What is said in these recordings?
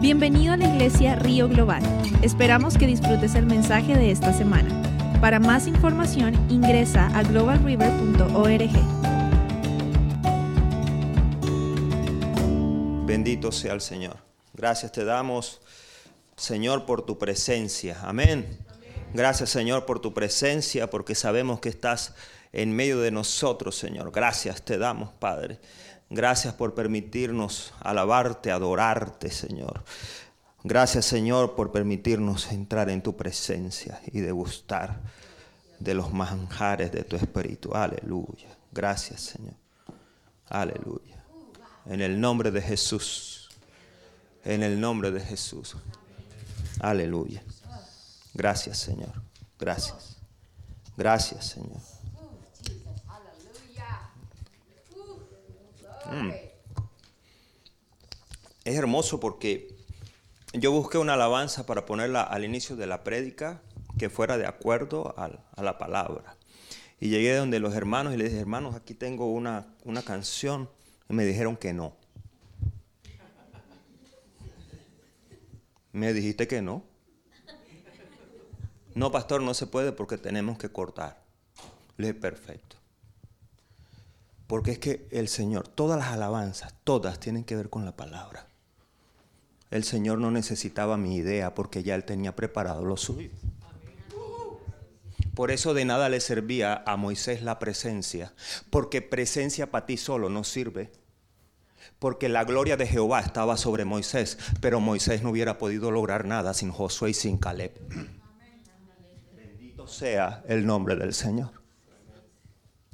Bienvenido a la iglesia Río Global. Esperamos que disfrutes el mensaje de esta semana. Para más información ingresa a globalriver.org. Bendito sea el Señor. Gracias te damos, Señor, por tu presencia. Amén. Gracias, Señor, por tu presencia, porque sabemos que estás en medio de nosotros, Señor. Gracias te damos, Padre. Gracias por permitirnos alabarte, adorarte, Señor. Gracias, Señor, por permitirnos entrar en tu presencia y degustar de los manjares de tu espíritu. Aleluya. Gracias, Señor. Aleluya. En el nombre de Jesús. En el nombre de Jesús. Aleluya. Gracias, Señor. Gracias. Gracias, Señor. Mm. Es hermoso porque yo busqué una alabanza para ponerla al inicio de la prédica que fuera de acuerdo a, la palabra. Y llegué donde los hermanos y les dije, hermanos, aquí tengo una, una canción. Y me dijeron que no. Me dijiste que no. No, pastor, no se puede porque tenemos que cortar. Le dije, perfecto. Porque es que el Señor, todas las alabanzas, todas tienen que ver con la palabra. El Señor no necesitaba mi idea porque ya Él tenía preparado lo suyo. Por eso de nada le servía a Moisés la presencia, porque presencia para ti solo no sirve. Porque la gloria de Jehová estaba sobre Moisés, pero Moisés no hubiera podido lograr nada sin Josué y sin Caleb. Bendito sea el nombre del Señor.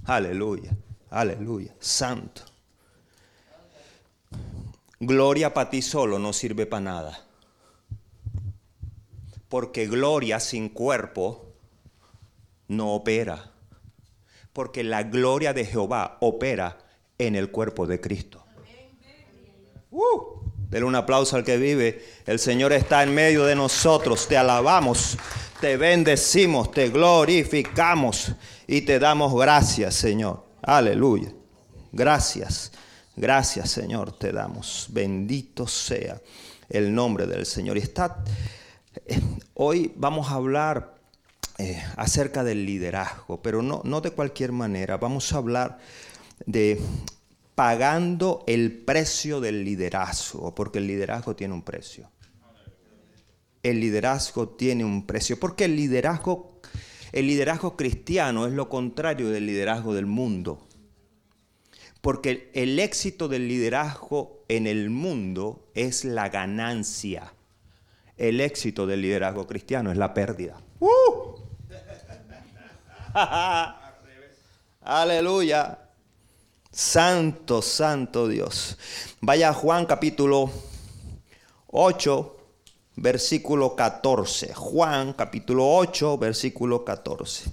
Aleluya. Aleluya. Santo. Gloria para ti solo no sirve para nada. Porque gloria sin cuerpo no opera. Porque la gloria de Jehová opera en el cuerpo de Cristo. Uh, denle un aplauso al que vive. El Señor está en medio de nosotros. Te alabamos, te bendecimos, te glorificamos y te damos gracias, Señor. Aleluya. Gracias. Gracias, Señor, te damos. Bendito sea el nombre del Señor. Y está, eh, hoy vamos a hablar eh, acerca del liderazgo, pero no, no de cualquier manera. Vamos a hablar de pagando el precio del liderazgo, porque el liderazgo tiene un precio. El liderazgo tiene un precio, porque el liderazgo el liderazgo cristiano es lo contrario del liderazgo del mundo. Porque el éxito del liderazgo en el mundo es la ganancia. El éxito del liderazgo cristiano es la pérdida. ¡Uh! Aleluya. Santo, santo Dios. Vaya a Juan capítulo 8, versículo 14. Juan capítulo 8, versículo 14.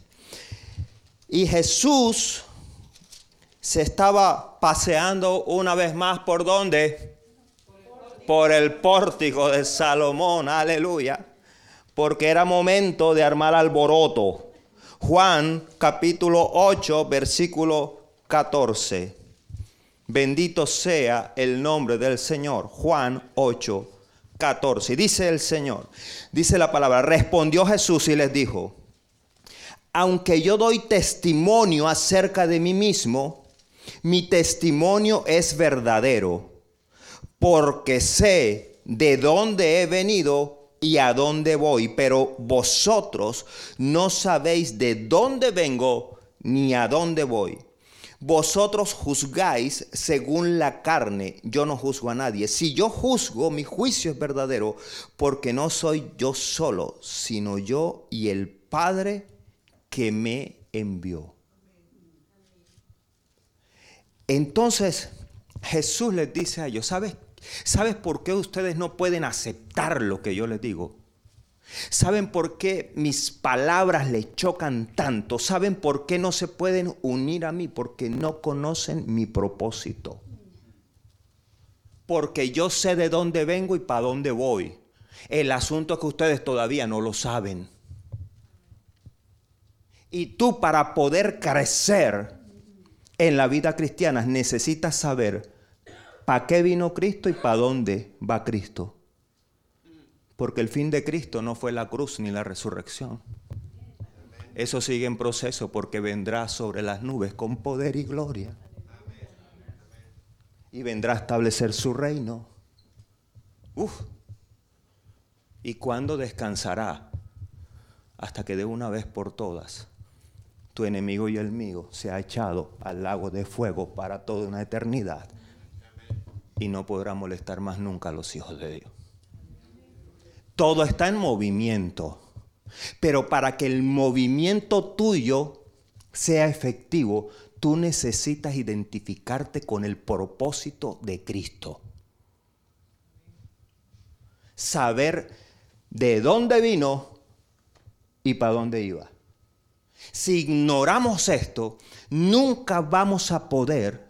Y Jesús se estaba paseando una vez más por dónde? Por el pórtico de Salomón, aleluya. Porque era momento de armar alboroto. Juan capítulo 8, versículo 14. Bendito sea el nombre del Señor. Juan 8, 14. Dice el Señor, dice la palabra, respondió Jesús y les dijo, aunque yo doy testimonio acerca de mí mismo, mi testimonio es verdadero, porque sé de dónde he venido y a dónde voy, pero vosotros no sabéis de dónde vengo ni a dónde voy. Vosotros juzgáis según la carne, yo no juzgo a nadie. Si yo juzgo, mi juicio es verdadero, porque no soy yo solo, sino yo y el Padre que me envió. Entonces Jesús les dice a ellos, ¿sabes, ¿sabes por qué ustedes no pueden aceptar lo que yo les digo? ¿Saben por qué mis palabras le chocan tanto? ¿Saben por qué no se pueden unir a mí? Porque no conocen mi propósito. Porque yo sé de dónde vengo y para dónde voy. El asunto es que ustedes todavía no lo saben. Y tú para poder crecer en la vida cristiana necesitas saber para qué vino Cristo y para dónde va Cristo. Porque el fin de Cristo no fue la cruz ni la resurrección. Eso sigue en proceso porque vendrá sobre las nubes con poder y gloria. Y vendrá a establecer su reino. Uf. ¿Y cuándo descansará? Hasta que de una vez por todas tu enemigo y el mío se ha echado al lago de fuego para toda una eternidad y no podrá molestar más nunca a los hijos de Dios. Todo está en movimiento, pero para que el movimiento tuyo sea efectivo, tú necesitas identificarte con el propósito de Cristo. Saber de dónde vino y para dónde iba. Si ignoramos esto, nunca vamos a poder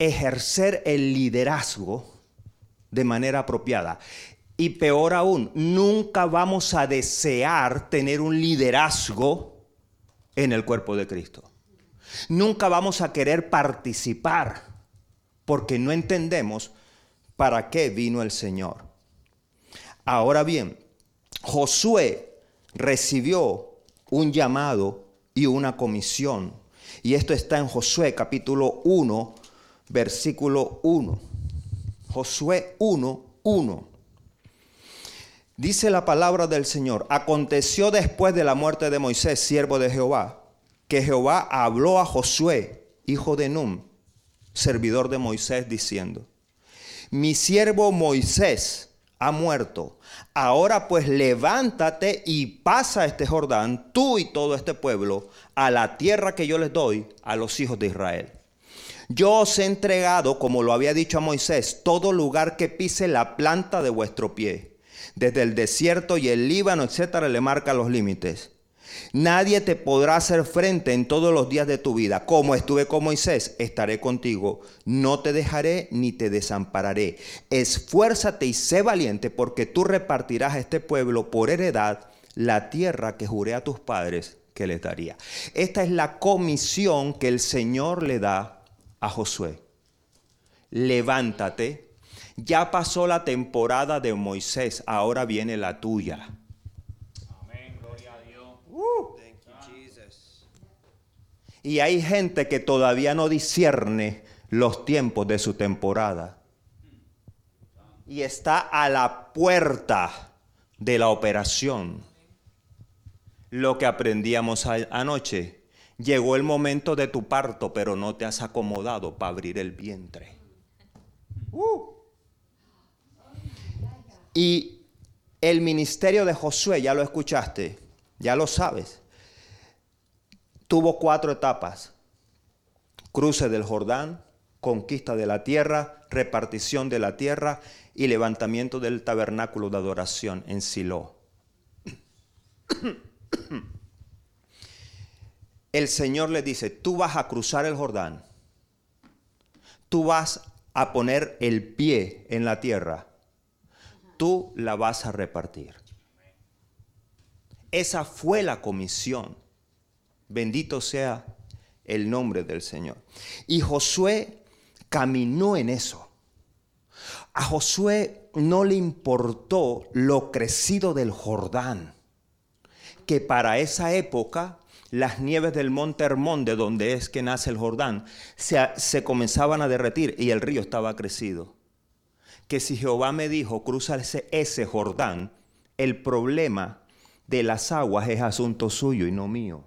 ejercer el liderazgo de manera apropiada. Y peor aún, nunca vamos a desear tener un liderazgo en el cuerpo de Cristo. Nunca vamos a querer participar porque no entendemos para qué vino el Señor. Ahora bien, Josué recibió un llamado y una comisión. Y esto está en Josué capítulo 1, versículo 1. Josué 1, 1. Dice la palabra del Señor, aconteció después de la muerte de Moisés, siervo de Jehová, que Jehová habló a Josué, hijo de Num, servidor de Moisés, diciendo, mi siervo Moisés ha muerto. Ahora pues levántate y pasa este Jordán, tú y todo este pueblo, a la tierra que yo les doy a los hijos de Israel. Yo os he entregado, como lo había dicho a Moisés, todo lugar que pise la planta de vuestro pie. Desde el desierto y el Líbano, etcétera, le marca los límites. Nadie te podrá hacer frente en todos los días de tu vida. Como estuve con Moisés, estaré contigo. No te dejaré ni te desampararé. Esfuérzate y sé valiente porque tú repartirás a este pueblo por heredad la tierra que juré a tus padres que les daría. Esta es la comisión que el Señor le da a Josué. Levántate. Ya pasó la temporada de Moisés, ahora viene la tuya. Y hay gente que todavía no discierne los tiempos de su temporada. Y está a la puerta de la operación. Lo que aprendíamos anoche. Llegó el momento de tu parto, pero no te has acomodado para abrir el vientre. Uh. Y el ministerio de Josué, ya lo escuchaste, ya lo sabes tuvo cuatro etapas. Cruce del Jordán, conquista de la tierra, repartición de la tierra y levantamiento del tabernáculo de adoración en Silo. El Señor le dice, tú vas a cruzar el Jordán, tú vas a poner el pie en la tierra, tú la vas a repartir. Esa fue la comisión. Bendito sea el nombre del Señor. Y Josué caminó en eso. A Josué no le importó lo crecido del Jordán, que para esa época las nieves del monte Hermón, de donde es que nace el Jordán, se, se, comenzaban a derretir y el río estaba crecido. Que si Jehová me dijo, cruza ese, Jordán, el problema de las aguas es asunto suyo y no mío.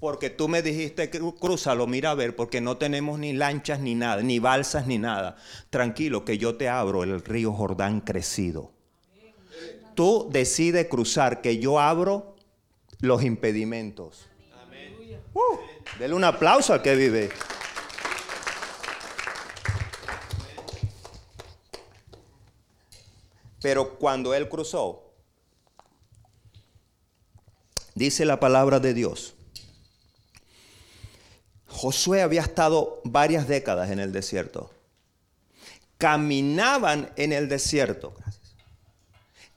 Porque tú me dijiste, cruzalo, mira a ver, porque no tenemos ni lanchas ni nada, ni balsas ni nada. Tranquilo, que yo te abro el río Jordán crecido. Tú decides cruzar, que yo abro los impedimentos. Uh, dele un aplauso al que vive. Pero cuando él cruzó, dice la palabra de Dios Josué había estado varias décadas en el desierto. Caminaban en el desierto.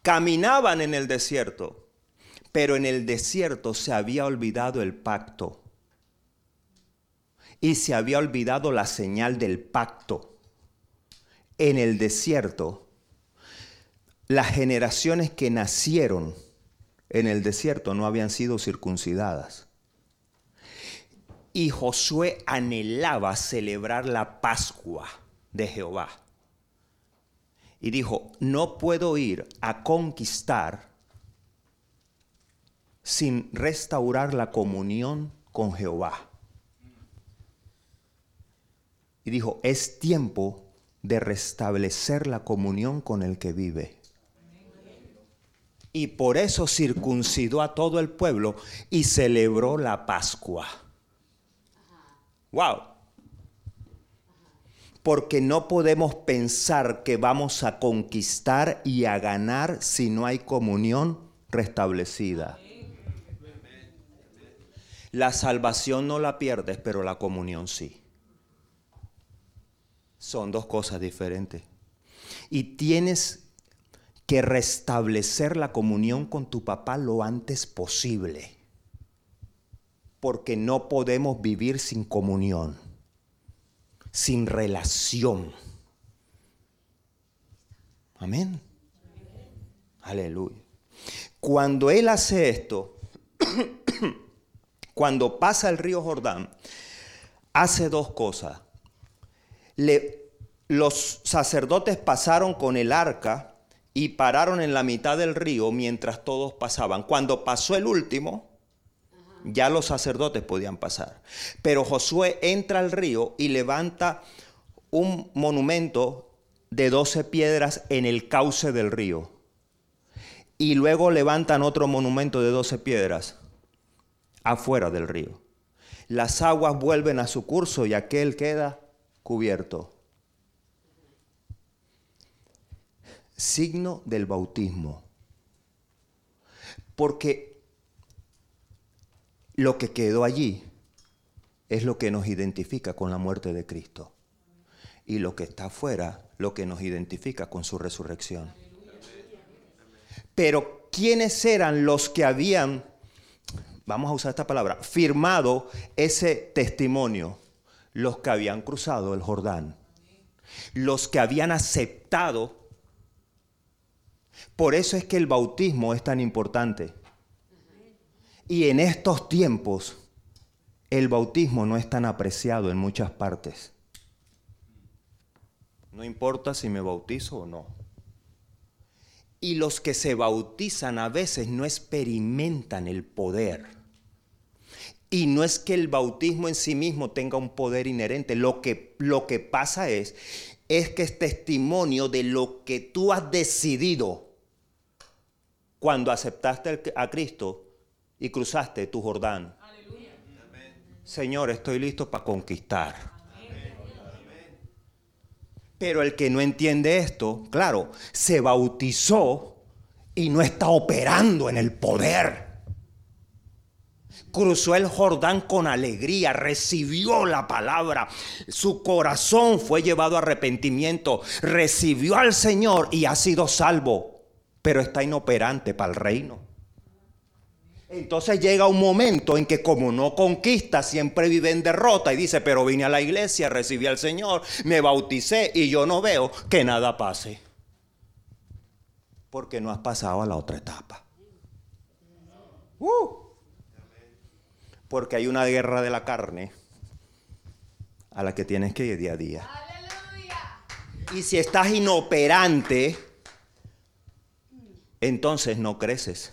Caminaban en el desierto. Pero en el desierto se había olvidado el pacto. Y se había olvidado la señal del pacto. En el desierto las generaciones que nacieron en el desierto no habían sido circuncidadas. Y Josué anhelaba celebrar la Pascua de Jehová. Y dijo, no puedo ir a conquistar sin restaurar la comunión con Jehová. Y dijo, es tiempo de restablecer la comunión con el que vive. Y por eso circuncidó a todo el pueblo y celebró la Pascua. Wow. Porque no podemos pensar que vamos a conquistar y a ganar si no hay comunión restablecida. La salvación no la pierdes, pero la comunión sí. Son dos cosas diferentes. Y tienes que restablecer la comunión con tu papá lo antes posible. Porque no podemos vivir sin comunión, sin relación. Amén. Aleluya. Cuando Él hace esto, cuando pasa el río Jordán, hace dos cosas. los sacerdotes pasaron con el arca y pararon en la mitad del río mientras todos pasaban. Cuando pasó el último, ya los sacerdotes podían pasar. Pero Josué entra al río y levanta un monumento de doce piedras en el cauce del río. Y luego levantan otro monumento de doce piedras afuera del río. Las aguas vuelven a su curso y aquel queda cubierto. Signo del bautismo. Porque lo que quedó allí es lo que nos identifica con la muerte de Cristo. Y lo que está afuera, lo que nos identifica con su resurrección. Pero ¿quiénes eran los que habían vamos a usar esta palabra, firmado ese testimonio los que habían cruzado el Jordán, los que habían aceptado. Por eso es que el bautismo es tan importante. Y en estos tiempos el bautismo no es tan apreciado en muchas partes. No importa si me bautizo o no. Y los que se bautizan a veces no experimentan el poder. Y no es que el bautismo en sí mismo tenga un poder inherente. Lo que, lo que pasa es, es que es testimonio de lo que tú has decidido cuando aceptaste a Cristo y cruzaste tu Jordán. Señor, estoy listo para conquistar. Pero el que no entiende esto, claro, se bautizó y no está operando en el poder. Cruzó el Jordán con alegría, recibió la palabra, su corazón fue llevado a arrepentimiento, recibió al Señor y ha sido salvo, pero está inoperante para el reino. Entonces llega un momento en que como no conquista, siempre vive en derrota y dice, pero vine a la iglesia, recibí al Señor, me bauticé y yo no veo que nada pase. Porque no has pasado a la otra etapa. Uh. porque hay una guerra de la carne a la que tienes que ir día a día. Y si estás inoperante, entonces no creces.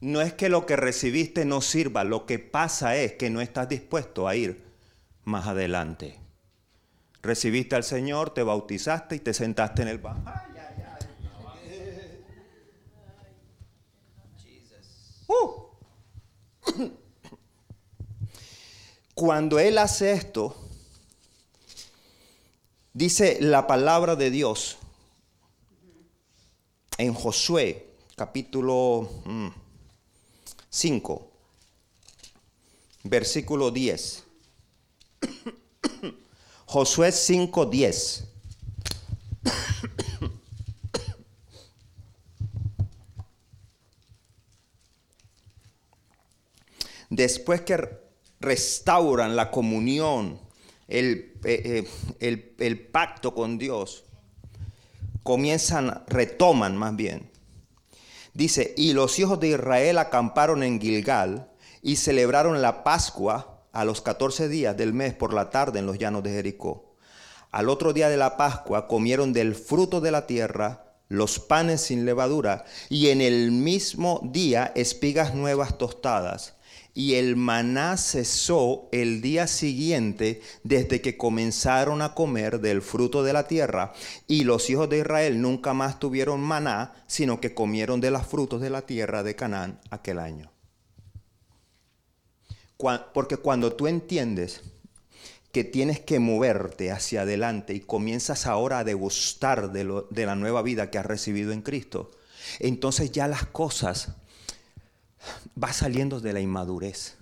No es que lo que recibiste no sirva, lo que pasa es que no estás dispuesto a ir más adelante. Recibiste al Señor, te bautizaste y te sentaste en el banco. Uh. Cuando Él hace esto, dice la palabra de Dios en Josué, capítulo... Mm, 5, versículo 10. Josué 5, 10. Después que restauran la comunión, el, eh, eh, el pacto con Dios, comienzan, retoman más bien. Dice, y los hijos de Israel acamparon en Gilgal y celebraron la Pascua a los 14 días del mes por la tarde en los llanos de Jericó. Al otro día de la Pascua comieron del fruto de la tierra los panes sin levadura y en el mismo día espigas nuevas tostadas y el maná cesó el día siguiente desde que comenzaron a comer del fruto de la tierra. Y los hijos de Israel nunca más tuvieron maná, sino que comieron de los frutos de la tierra de Canaán aquel año. Porque cuando tú entiendes que tienes que moverte hacia adelante y comienzas ahora a degustar de, de la nueva vida que has recibido en Cristo, entonces ya las cosas va saliendo de la inmadurez.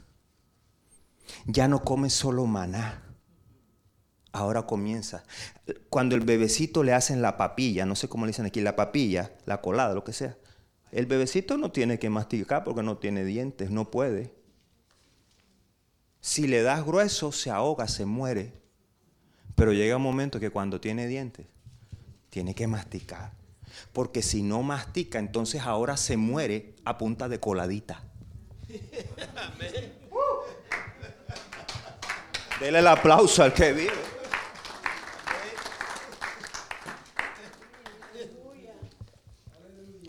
Ya no come solo maná. Ahora comienza. Cuando el bebecito le hacen la papilla, no sé cómo le dicen aquí, la papilla, la colada, lo que sea. El bebecito no tiene que masticar porque no tiene dientes, no puede. Si le das grueso, se ahoga, se muere. Pero llega un momento que cuando tiene dientes, tiene que masticar. Porque si no mastica, entonces ahora se muere a punta de coladita. Dele el aplauso al que vive.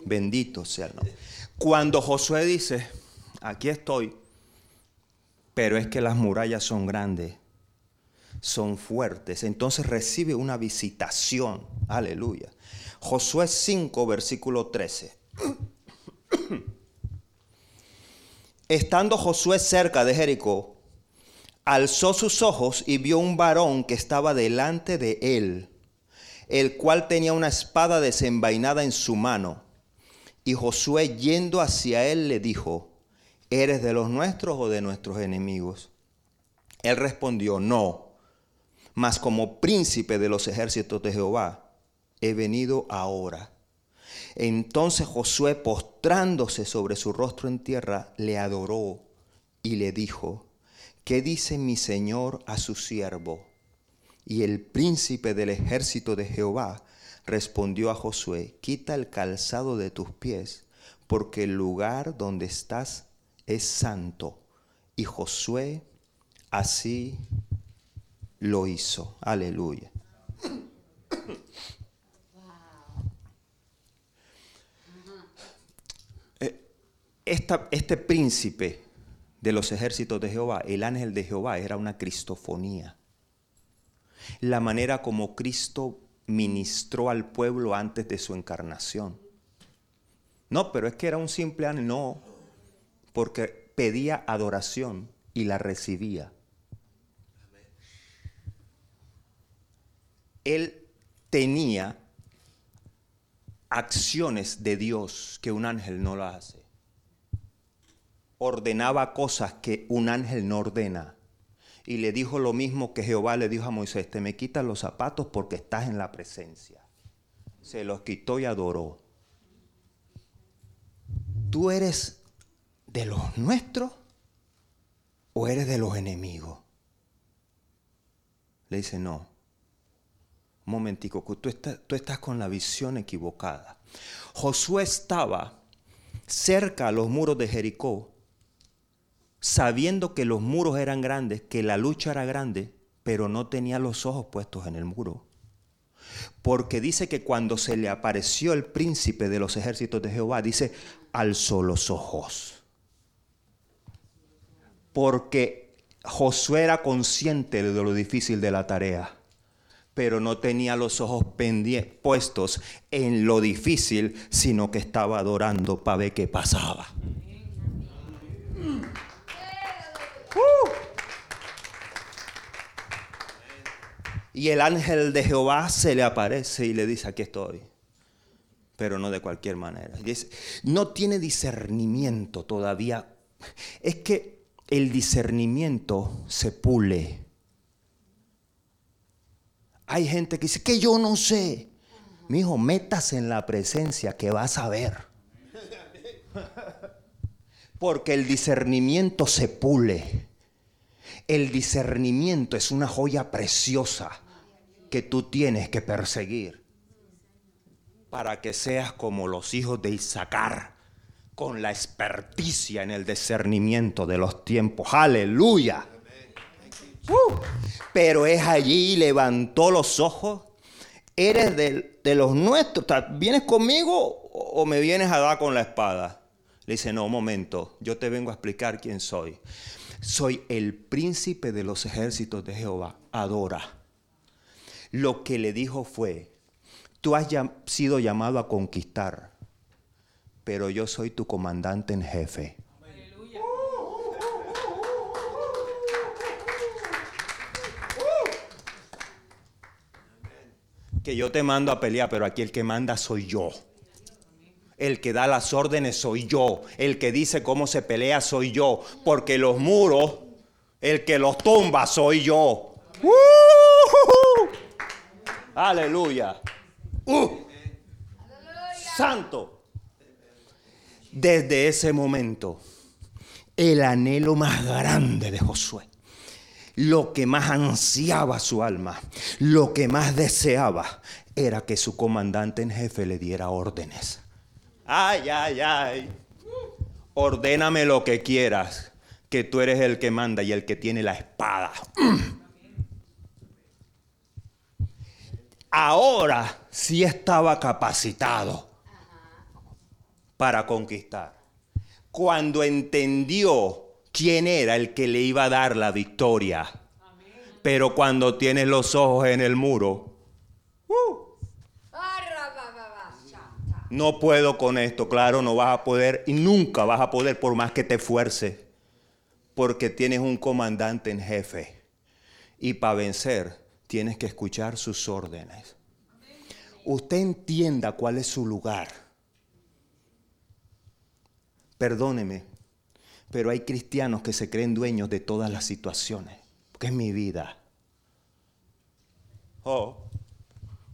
Bendito sea el nombre. Cuando Josué dice, aquí estoy, pero es que las murallas son grandes, son fuertes, entonces recibe una visitación. Aleluya. Josué 5, versículo 13. Estando Josué cerca de Jericó, alzó sus ojos y vio un varón que estaba delante de él, el cual tenía una espada desenvainada en su mano. Y Josué yendo hacia él le dijo, ¿eres de los nuestros o de nuestros enemigos? Él respondió, no, mas como príncipe de los ejércitos de Jehová he venido ahora. Entonces Josué, postrándose sobre su rostro en tierra, le adoró y le dijo, ¿qué dice mi Señor a su siervo? Y el príncipe del ejército de Jehová respondió a Josué, quita el calzado de tus pies, porque el lugar donde estás es santo. Y Josué así lo hizo. Aleluya. Este príncipe de los ejércitos de Jehová, el ángel de Jehová, era una cristofonía. La manera como Cristo ministró al pueblo antes de su encarnación. No, pero es que era un simple ángel, no, porque pedía adoración y la recibía. Él tenía acciones de Dios que un ángel no lo hace ordenaba cosas que un ángel no ordena. Y le dijo lo mismo que Jehová le dijo a Moisés, te me quitas los zapatos porque estás en la presencia. Se los quitó y adoró. ¿Tú eres de los nuestros o eres de los enemigos? Le dice, no. Un momentico, tú estás, tú estás con la visión equivocada. Josué estaba cerca a los muros de Jericó sabiendo que los muros eran grandes, que la lucha era grande, pero no tenía los ojos puestos en el muro. Porque dice que cuando se le apareció el príncipe de los ejércitos de Jehová, dice, alzó los ojos. Porque Josué era consciente de lo difícil de la tarea, pero no tenía los ojos puestos en lo difícil, sino que estaba adorando para ver qué pasaba. Y el ángel de Jehová se le aparece y le dice, aquí estoy. Pero no de cualquier manera. no tiene discernimiento todavía. Es que el discernimiento se pule. Hay gente que dice que yo no sé. Mi hijo, métase en la presencia que vas a ver. Porque el discernimiento se pule. El discernimiento es una joya preciosa que tú tienes que perseguir. para que seas como los hijos de Isaacar, con la experticia en el discernimiento de los tiempos. Aleluya. Uh, pero es allí, levantó los ojos. Eres de, de los nuestros. ¿Vienes conmigo o me vienes a dar con la espada? Le dice, no, un momento, yo te vengo a explicar quién soy. Soy el príncipe de los ejércitos de Jehová. Adora. Lo que le dijo fue, tú has sido llamado a conquistar, pero yo soy tu comandante en jefe. Que yo te mando a pelear, pero aquí el que manda soy yo. El que da las órdenes soy yo. El que dice cómo se pelea soy yo. Porque los muros, el que los tumba soy yo. Aleluya. Uh. Santo. Desde ese momento, el anhelo más grande de Josué, lo que más ansiaba su alma, lo que más deseaba, era que su comandante en jefe le diera órdenes. Ay, ay, ay. Ordéname lo que quieras, que tú eres el que manda y el que tiene la espada. Ahora sí estaba capacitado para conquistar. Cuando entendió quién era el que le iba a dar la victoria. Pero cuando tienes los ojos en el muro, no puedo con esto, claro, no vas a poder y nunca vas a poder por más que te esfuerces, porque tienes un comandante en jefe. Y para vencer tienes que escuchar sus órdenes. Usted entienda cuál es su lugar. Perdóneme, pero hay cristianos que se creen dueños de todas las situaciones, porque es mi vida. Oh,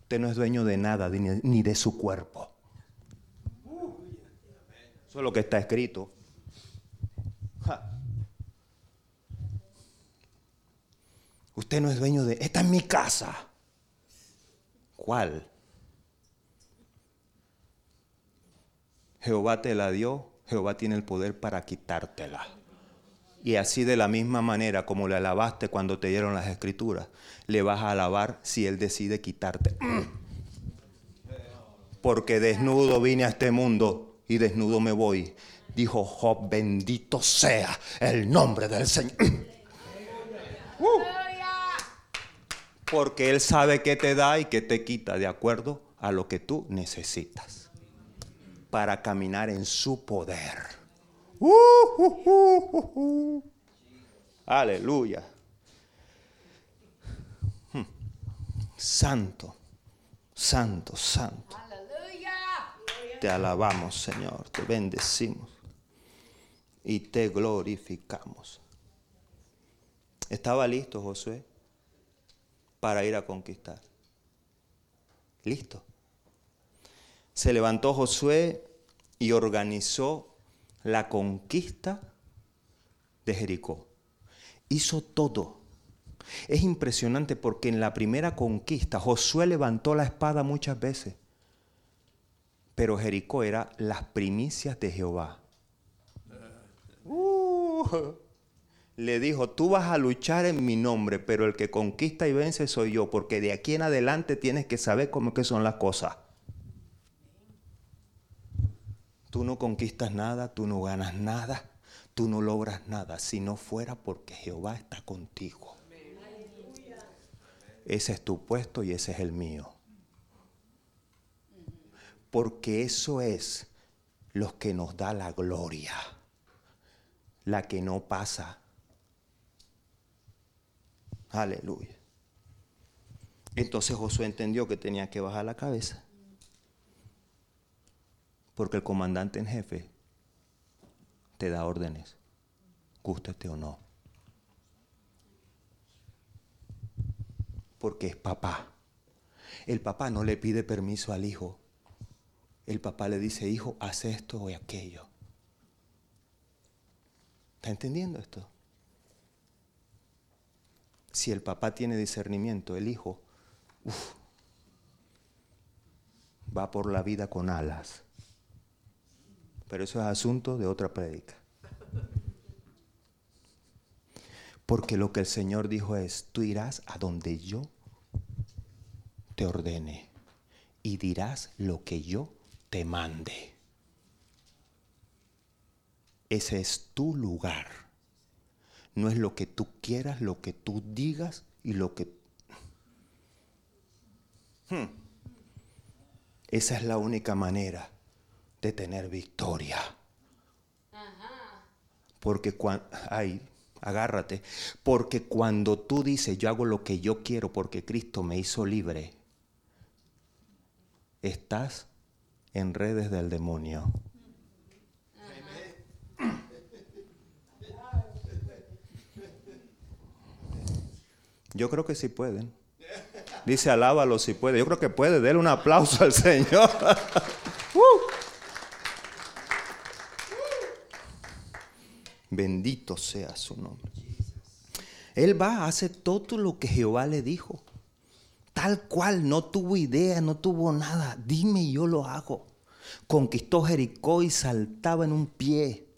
usted no es dueño de nada ni de su cuerpo. Eso es lo que está escrito. Usted no es dueño de... Esta es mi casa. ¿Cuál? Jehová te la dio, Jehová tiene el poder para quitártela. Y así de la misma manera como le alabaste cuando te dieron las escrituras, le vas a alabar si Él decide quitarte. Porque desnudo vine a este mundo y desnudo me voy. Dijo Job, bendito sea el nombre del Señor. Uh. Porque Él sabe qué te da y qué te quita de acuerdo a lo que tú necesitas para caminar en su poder. Uh, Aleluya. Hmm. Santo, santo, santo. Te alabamos, Señor, te bendecimos y te glorificamos. Estaba listo Josué para ir a conquistar. Listo. Se levantó Josué y organizó la conquista de Jericó. Hizo todo. Es impresionante porque en la primera conquista Josué levantó la espada muchas veces. Pero Jericó era las primicias de Jehová. Uh, le dijo, tú vas a luchar en mi nombre, pero el que conquista y vence soy yo, porque de aquí en adelante tienes que saber cómo son las cosas. Tú no conquistas nada, tú no ganas nada, tú no logras nada, si no fuera porque Jehová está contigo. Ese es tu puesto y ese es el mío porque eso es lo que nos da la gloria, la que no pasa. Aleluya. Entonces Josué entendió que tenía que bajar la cabeza, porque el comandante en jefe te da órdenes, gústete o no. Porque es papá. El papá no le pide permiso al hijo el papá le dice, hijo, haz esto o aquello. ¿Está entendiendo esto? Si el papá tiene discernimiento, el hijo va por la vida con alas. Pero eso es asunto de otra prédica. Porque lo que el Señor dijo es, tú irás a donde yo te ordene y dirás lo que yo te mande. Ese es tu lugar. No es lo que tú quieras, lo que tú digas y lo que... Hmm. Esa es la única manera de tener victoria. Porque cuando... Ay, agárrate. Porque cuando tú dices, yo hago lo que yo quiero porque Cristo me hizo libre, estás en redes del demonio. Yo creo que sí pueden. Dice, alábalo si puede. Yo creo que puede. Denle un aplauso al Señor. Uh. Bendito sea su nombre. Él va, hace todo lo que Jehová le dijo. Tal cual, no tuvo idea, no tuvo nada. Dime y yo lo hago. Conquistó Jericó y saltaba en un pie.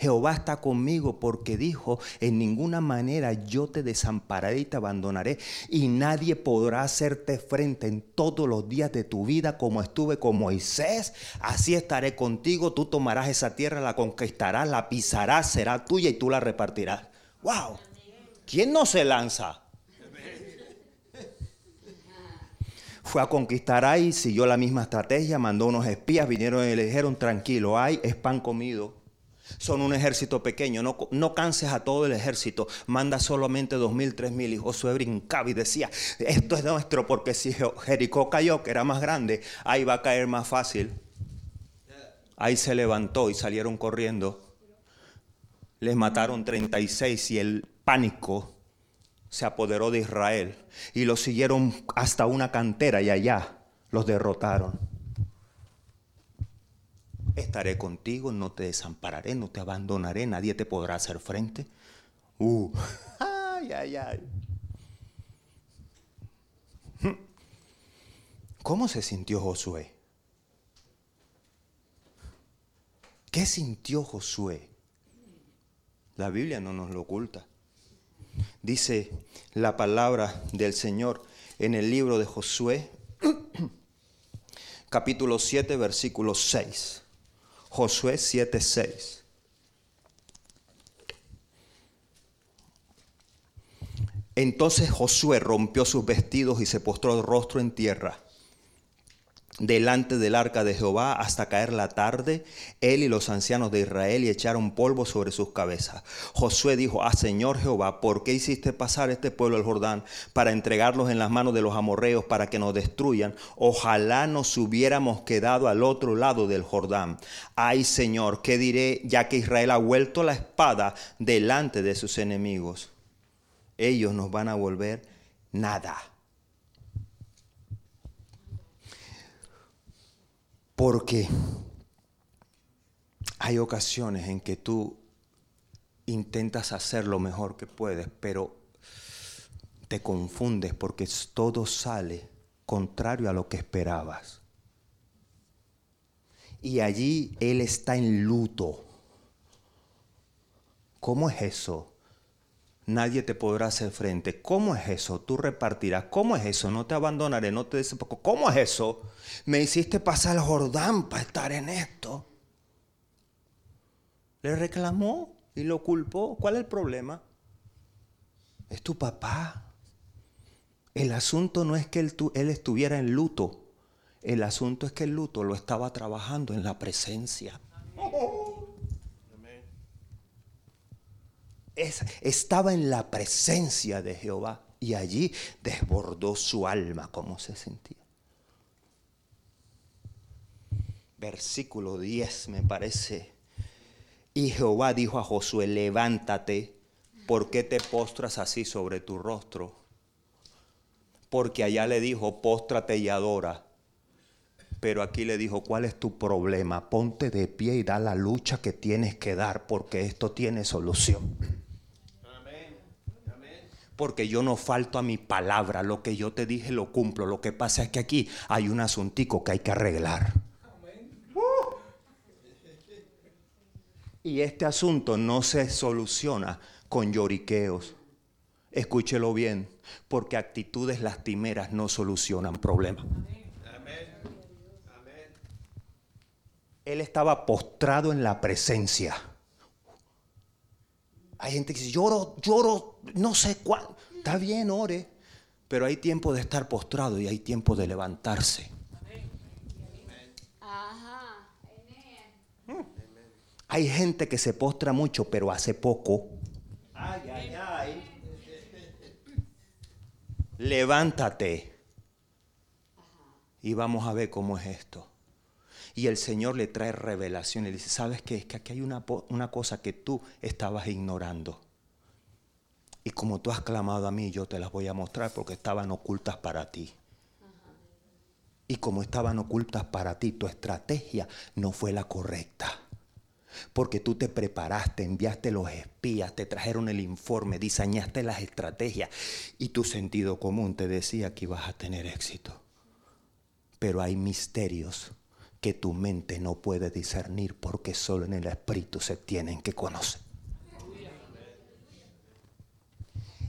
Jehová está conmigo porque dijo, en ninguna manera yo te desampararé y te abandonaré y nadie podrá hacerte frente en todos los días de tu vida como estuve con Moisés. Así estaré contigo, tú tomarás esa tierra, la conquistarás, la pisarás, será tuya y tú la repartirás. ¡Wow! ¿Quién no se lanza? Fue a conquistar ahí, siguió la misma estrategia, mandó unos espías, vinieron y le dijeron, tranquilo, hay es pan comido son un ejército pequeño, no, no canses a todo el ejército, manda solamente dos mil, tres mil. Y Josué brincaba y decía, esto es nuestro porque si Jericó cayó, que era más grande, ahí va a caer más fácil. Ahí se levantó y salieron corriendo. Les mataron 36 y el pánico se apoderó de Israel. Y los siguieron hasta una cantera y allá los derrotaron. Estaré contigo, no te desampararé, no te abandonaré, nadie te podrá hacer frente. Uh, ay, ay, ay. ¿Cómo se sintió Josué? ¿Qué sintió Josué? La Biblia no nos lo oculta. Dice la palabra del Señor en el libro de Josué, capítulo 7, versículo 6. Josué 7:6. Entonces Josué rompió sus vestidos y se postró el rostro en tierra delante del arca de Jehová hasta caer la tarde, él y los ancianos de Israel y echaron polvo sobre sus cabezas. Josué dijo, ah Señor Jehová, ¿por qué hiciste pasar este pueblo el Jordán para entregarlos en las manos de los amorreos para que nos destruyan? Ojalá nos hubiéramos quedado al otro lado del Jordán. Ay Señor, ¿qué diré ya que Israel ha vuelto la espada delante de sus enemigos? Ellos nos van a volver nada. Porque hay ocasiones en que tú intentas hacer lo mejor que puedes, pero te confundes porque todo sale contrario a lo que esperabas. Y allí Él está en luto. ¿Cómo es eso? Nadie te podrá hacer frente. ¿Cómo es eso? Tú repartirás. ¿Cómo es eso? No te abandonaré, no te desempoco. ¿Cómo es eso? Me hiciste pasar el Jordán para estar en esto. Le reclamó y lo culpó. ¿Cuál es el problema? Es tu papá. El asunto no es que él, estuviera en luto. El asunto es que el luto lo estaba trabajando en la presencia. estaba en la presencia de Jehová y allí desbordó su alma como se sentía. Versículo 10 me parece. Y Jehová dijo a Josué, levántate, ¿por qué te postras así sobre tu rostro? Porque allá le dijo, póstrate y adora. Pero aquí le dijo, ¿cuál es tu problema? Ponte de pie y da la lucha que tienes que dar, porque esto tiene solución. Porque yo no falto a mi palabra. Lo que yo te dije lo cumplo. Lo que pasa es que aquí hay un asuntico que hay que arreglar. Y este asunto no se soluciona con lloriqueos. Escúchelo bien, porque actitudes lastimeras no solucionan problemas. Él estaba postrado en la presencia. Hay gente que dice, lloro, lloro, no sé cuál. Está bien, ore. Pero hay tiempo de estar postrado y hay tiempo de levantarse. Hay gente que se postra mucho, pero hace poco. Ay, ay, ay. Levántate. Y vamos a ver cómo es esto. Y el Señor le trae revelación. Le dice, ¿sabes qué? Es que aquí hay una, una cosa que tú estabas ignorando. Y como tú has clamado a mí, yo te las voy a mostrar porque estaban ocultas para ti. Y como estaban ocultas para ti, tu estrategia no fue la correcta. Porque tú te preparaste, enviaste los espías, te trajeron el informe, diseñaste las estrategias y tu sentido común te decía que ibas a tener éxito. Pero hay misterios que tu mente no puede discernir porque solo en el Espíritu se tienen que conocer.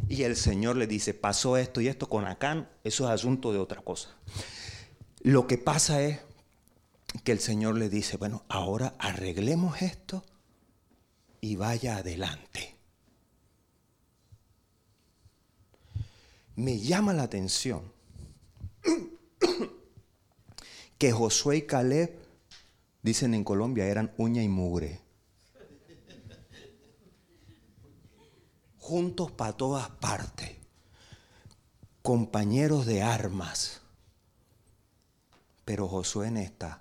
Y el Señor le dice, pasó esto y esto con Acán, eso es asunto de otra cosa. Lo que pasa es que el Señor le dice, bueno, ahora arreglemos esto y vaya adelante. Me llama la atención que Josué y Caleb, dicen en Colombia, eran uña y mugre. Juntos para todas partes, compañeros de armas. Pero Josué en esta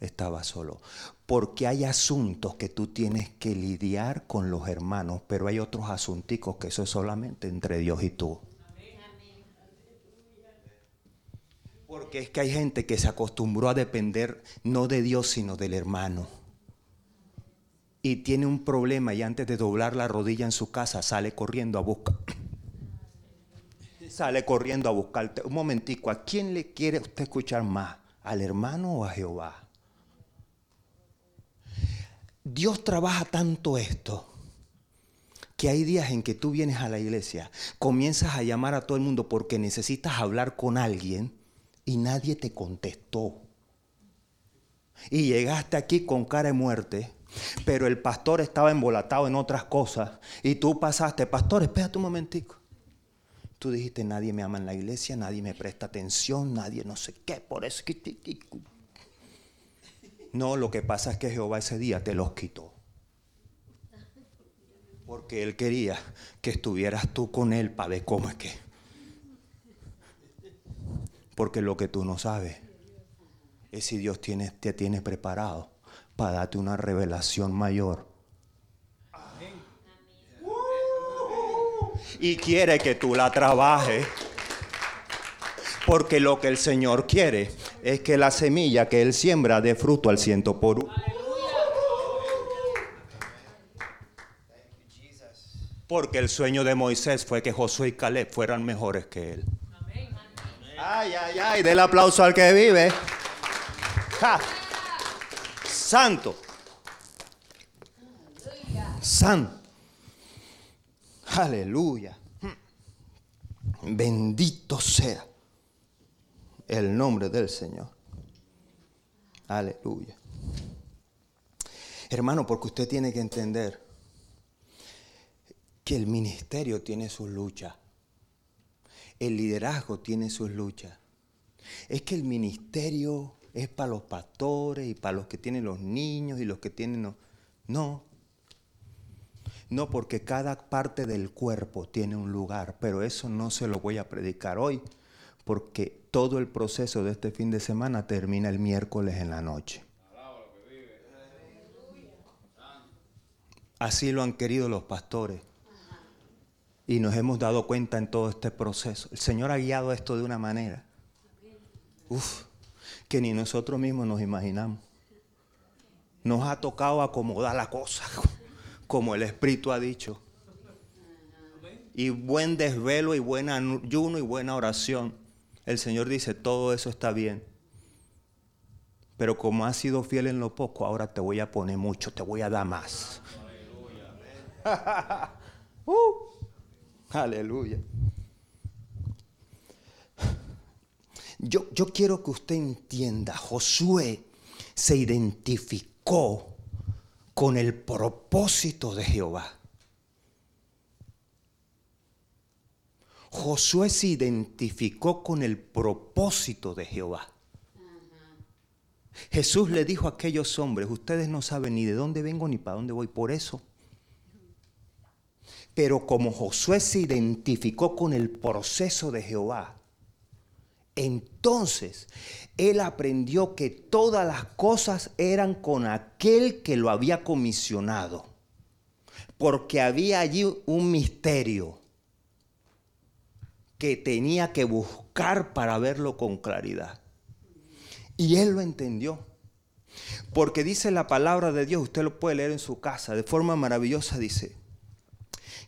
estaba solo. Porque hay asuntos que tú tienes que lidiar con los hermanos, pero hay otros asunticos que eso es solamente entre Dios y tú. Porque es que hay gente que se acostumbró a depender no de Dios, sino del hermano. Y tiene un problema y antes de doblar la rodilla en su casa sale corriendo a buscar. Sale corriendo a buscarte. Un momentico, ¿a quién le quiere usted escuchar más? ¿Al hermano o a Jehová? Dios trabaja tanto esto que hay días en que tú vienes a la iglesia, comienzas a llamar a todo el mundo porque necesitas hablar con alguien y nadie te contestó. Y llegaste aquí con cara de muerte, pero el pastor estaba embolatado en otras cosas y tú pasaste, pastor, espérate un momentico. Tú dijiste, nadie me ama en la iglesia, nadie me presta atención, nadie no sé qué, por eso que no, lo que pasa es que Jehová ese día te los quitó. Porque Él quería que estuvieras tú con Él para ver cómo es que. Porque lo que tú no sabes es si Dios tiene, te tiene preparado para darte una revelación mayor. Y quiere que tú la trabajes. Porque lo que el Señor quiere es que la semilla que Él siembra dé fruto al ciento por uno. Porque el sueño de Moisés fue que Josué y Caleb fueran mejores que él. Ay, ay, ay, del aplauso al que vive. Santo. Santo. Aleluya. Bendito sea el nombre del Señor. Aleluya. Hermano, porque usted tiene que entender que el ministerio tiene sus luchas. El liderazgo tiene sus luchas. Es que el ministerio es para los pastores y para los que tienen los niños y los que tienen los... No. No, porque cada parte del cuerpo tiene un lugar, pero eso no se lo voy a predicar hoy, porque todo el proceso de este fin de semana termina el miércoles en la noche. Así lo han querido los pastores. Y nos hemos dado cuenta en todo este proceso. El Señor ha guiado esto de una manera. Que ni nosotros mismos nos imaginamos. Nos ha tocado acomodar la cosa, como el Espíritu ha dicho. y buen desvelo y buen ayuno y buena oración. El Señor dice, todo eso está bien. Pero como has sido fiel en lo poco, ahora te voy a poner mucho, te voy a dar más. Uh, aleluya. Yo, yo quiero que usted entienda, Josué se identificó con el propósito de Jehová. Josué se identificó con el propósito de Jehová. Jesús le dijo a aquellos hombres, ustedes no saben ni de dónde vengo ni para dónde voy, por eso. Pero como Josué se identificó con el proceso de Jehová, entonces él aprendió que todas las cosas eran con aquel que lo había comisionado, porque había allí un misterio que tenía que buscar para verlo con claridad. Y él lo entendió. Porque dice la palabra de Dios, usted lo puede leer en su casa, de forma maravillosa dice,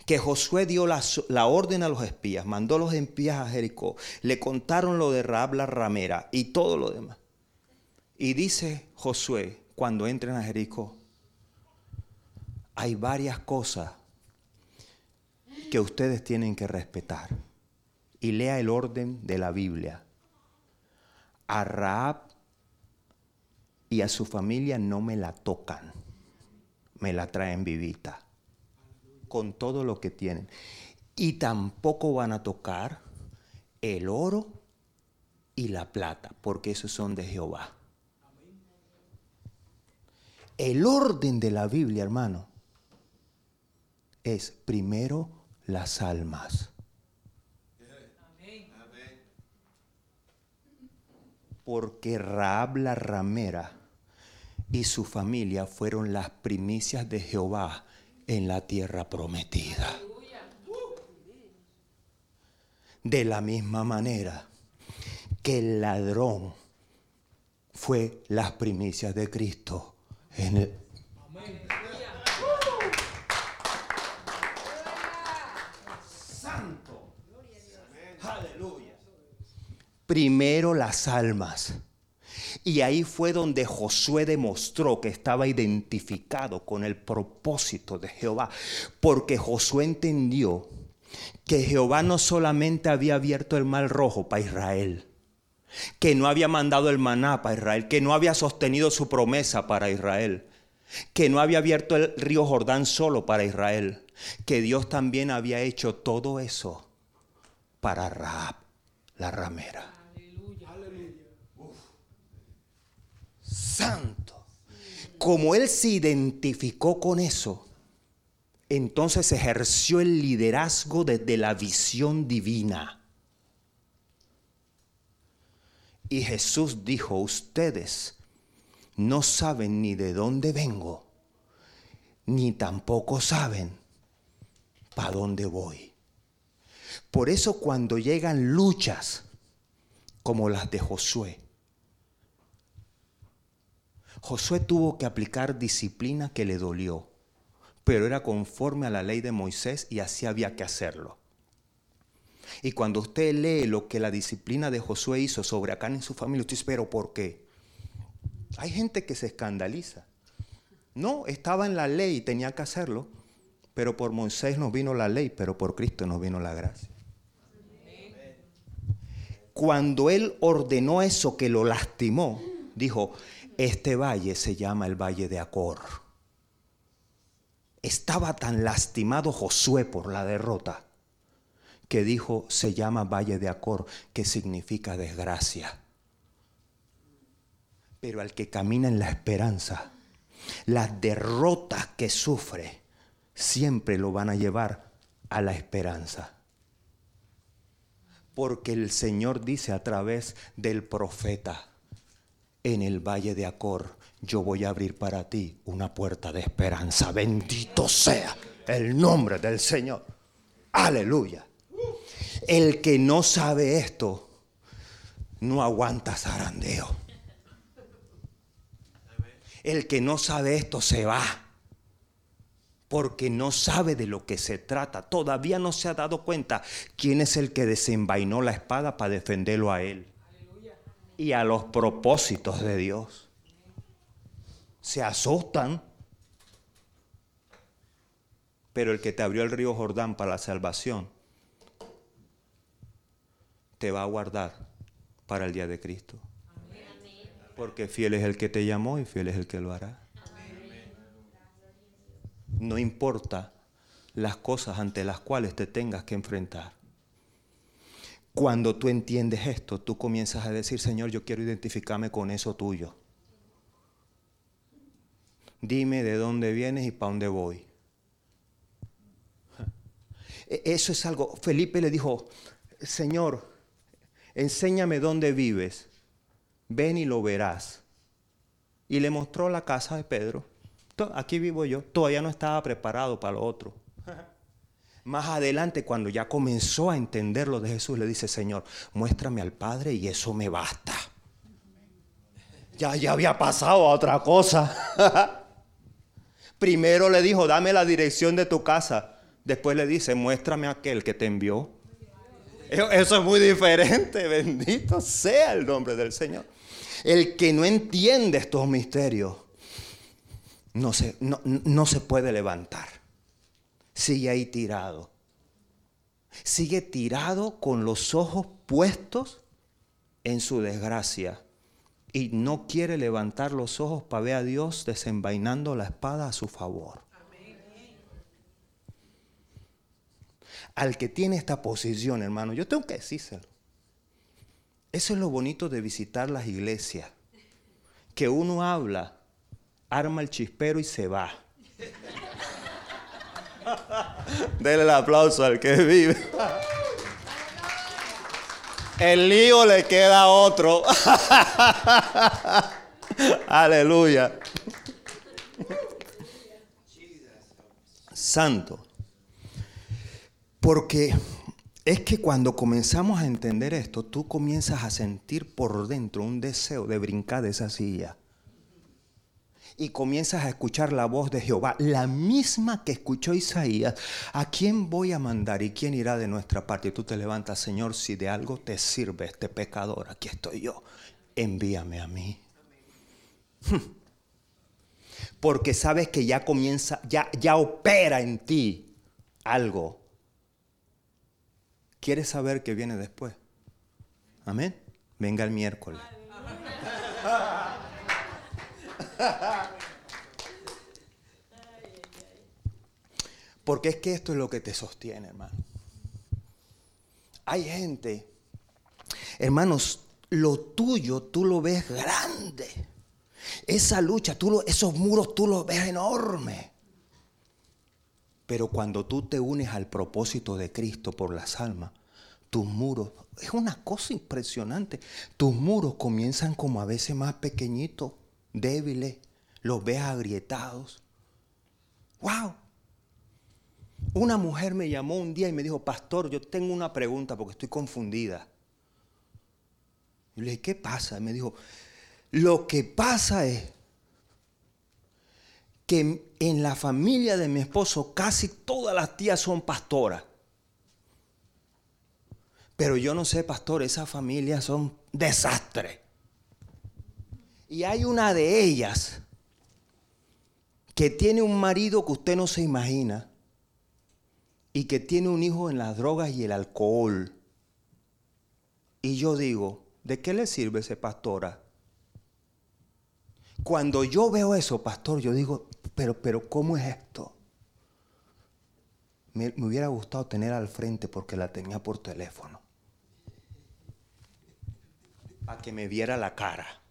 que Josué dio la, orden a los espías, mandó a los espías a Jericó, le contaron lo de Raab la ramera y todo lo demás. Y dice Josué, cuando entren a Jericó, hay varias cosas que ustedes tienen que respetar. Y lea el orden de la Biblia. A Raab y a su familia no me la tocan, me la traen vivita con todo lo que tienen. Y tampoco van a tocar el oro y la plata, porque esos son de Jehová. El orden de la Biblia, hermano, es primero las almas. Porque Raab la ramera y su familia fueron las primicias de Jehová en la tierra prometida. De la misma manera que el ladrón fue las primicias de Cristo en el... Primero las almas y ahí fue donde Josué demostró que estaba identificado con el propósito de Jehová, porque Josué entendió que Jehová no solamente había abierto el mar rojo para Israel, que no había mandado el maná para Israel, que no había sostenido su promesa para Israel, que no había abierto el río Jordán solo para Israel, que Dios también había hecho todo eso para Raab, la ramera. Santo. Como él se identificó con eso, entonces ejerció el liderazgo desde la visión divina. Y Jesús dijo, ustedes no saben ni de dónde vengo, ni tampoco saben para dónde voy. Por eso cuando llegan luchas como las de Josué, Josué tuvo que aplicar disciplina que le dolió, pero era conforme a la ley de Moisés y así había que hacerlo. Y cuando usted lee lo que la disciplina de Josué hizo sobre Acán y su familia, usted dice, pero ¿por qué? Hay gente que se escandaliza. No, estaba en la ley y tenía que hacerlo, pero por Moisés nos vino la ley, pero por Cristo nos vino la gracia. Cuando él ordenó eso que lo lastimó, dijo, este valle se llama el Valle de Acor. Estaba tan lastimado Josué por la derrota que dijo, se llama Valle de Acor, que significa desgracia. Pero al que camina en la esperanza, las derrotas que sufre siempre lo van a llevar a la esperanza. Porque el Señor dice a través del profeta, en el valle de Acor, yo voy a abrir para ti una puerta de esperanza. Bendito sea el nombre del Señor. Aleluya. El que no sabe esto, no aguanta zarandeo. El que no sabe esto se va. porque no sabe de lo que se trata. Todavía no se ha dado cuenta quién es el que desenvainó la espada para defenderlo a él y a los propósitos de Dios. Se asustan. Pero el que te abrió el río Jordán para la salvación te va a guardar para el día de Cristo. Porque fiel es el que te llamó y fiel es el que lo hará. No importa las cosas ante las cuales te tengas que enfrentar. Cuando tú entiendes esto, tú comienzas a decir, Señor, yo quiero identificarme con eso tuyo. Dime de dónde vienes y para dónde voy. E-, eso es algo. Felipe le dijo, Señor, enséñame dónde vives. Ven y lo verás. Y le mostró la casa de Pedro. Aquí vivo yo. Todavía no estaba preparado para lo otro. Más adelante, cuando ya comenzó a entender lo de Jesús, le dice, Señor, muéstrame al Padre y eso me basta. Ya, ya había pasado a otra cosa. Primero le dijo, dame la dirección de tu casa. Después le dice, muéstrame a aquel que te envió. Eso es muy diferente. Bendito sea el nombre del Señor. El que no entiende estos misterios no se, no, no se puede levantar sigue ahí tirado. Sigue tirado con los ojos puestos en su desgracia y no quiere levantar los ojos para ver a Dios desenvainando la espada a su favor. Al que tiene esta posición, hermano, yo tengo que decírselo. Eso es lo bonito de visitar las iglesias. Que uno habla, arma el chispero y se va. Denle el aplauso al que vive. El lío le queda a otro. Aleluya. Santo. Porque es que cuando comenzamos a entender esto, tú comienzas a sentir por dentro un deseo de brincar de esa silla y comienzas a escuchar la voz de Jehová, la misma que escuchó Isaías, ¿a quién voy a mandar y quién irá de nuestra parte? Y tú te levantas, Señor, si de algo te sirve este pecador, aquí estoy yo, envíame a mí. Porque sabes que ya comienza, ya, ya opera en ti algo. ¿Quieres saber qué viene después? Amén. Venga el miércoles. Porque es que esto es lo que te sostiene, hermano. Hay gente, hermanos, lo tuyo tú lo ves grande. Esa lucha, tú esos muros tú los ves enormes. Pero cuando tú te unes al propósito de Cristo por las almas, tus muros, es una cosa impresionante. Tus muros comienzan como a veces más pequeñitos débiles, los ves agrietados. ¡Wow! Una mujer me llamó un día y me dijo, pastor, yo tengo una pregunta porque estoy confundida. Y le dije, ¿qué pasa? Y me dijo, lo que pasa es que en la familia de mi esposo casi todas las tías son pastoras. Pero yo no sé, pastor, esas familias son desastres. Y hay una de ellas que tiene un marido que usted no se imagina y que tiene un hijo en las drogas y el alcohol. Y yo digo, ¿de qué le sirve ese pastora? Cuando yo veo eso, pastor, yo digo, pero, pero, ¿cómo es esto? Me, me hubiera gustado tener al frente porque la tenía por teléfono. Para que me viera la cara.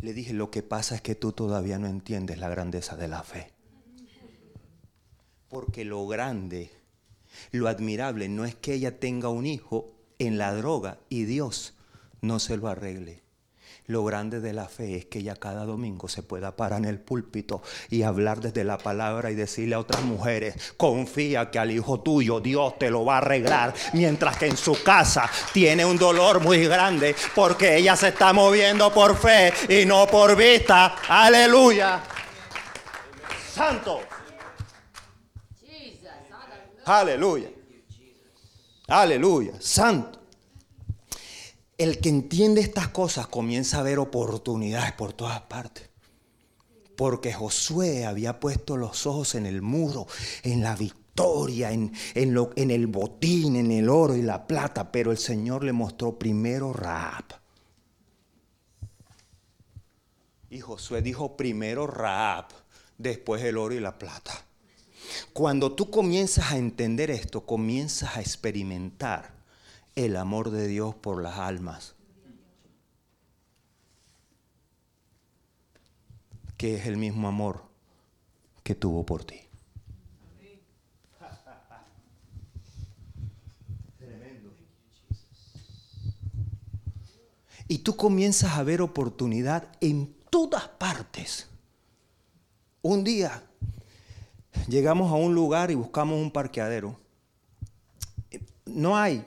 Le dije, lo que pasa es que tú todavía no entiendes la grandeza de la fe. Porque lo grande, lo admirable, no es que ella tenga un hijo en la droga y Dios no se lo arregle. Lo grande de la fe es que ella cada domingo se pueda parar en el púlpito y hablar desde la palabra y decirle a otras mujeres, confía que al hijo tuyo Dios te lo va a arreglar, mientras que en su casa tiene un dolor muy grande porque ella se está moviendo por fe y no por vista. Aleluya. santo. Aleluya. Aleluya. Santo. El que entiende estas cosas comienza a ver oportunidades por todas partes. Porque Josué había puesto los ojos en el muro, en la victoria, en, lo, en el botín, en el oro y la plata. Pero el Señor le mostró primero Raab. Y Josué dijo primero Raab, después el oro y la plata. Cuando tú comienzas a entender esto, comienzas a experimentar el amor de Dios por las almas. Que es el mismo amor que tuvo por ti. Y tú comienzas a ver oportunidad en todas partes. Un día llegamos a un lugar y buscamos un parqueadero. No hay,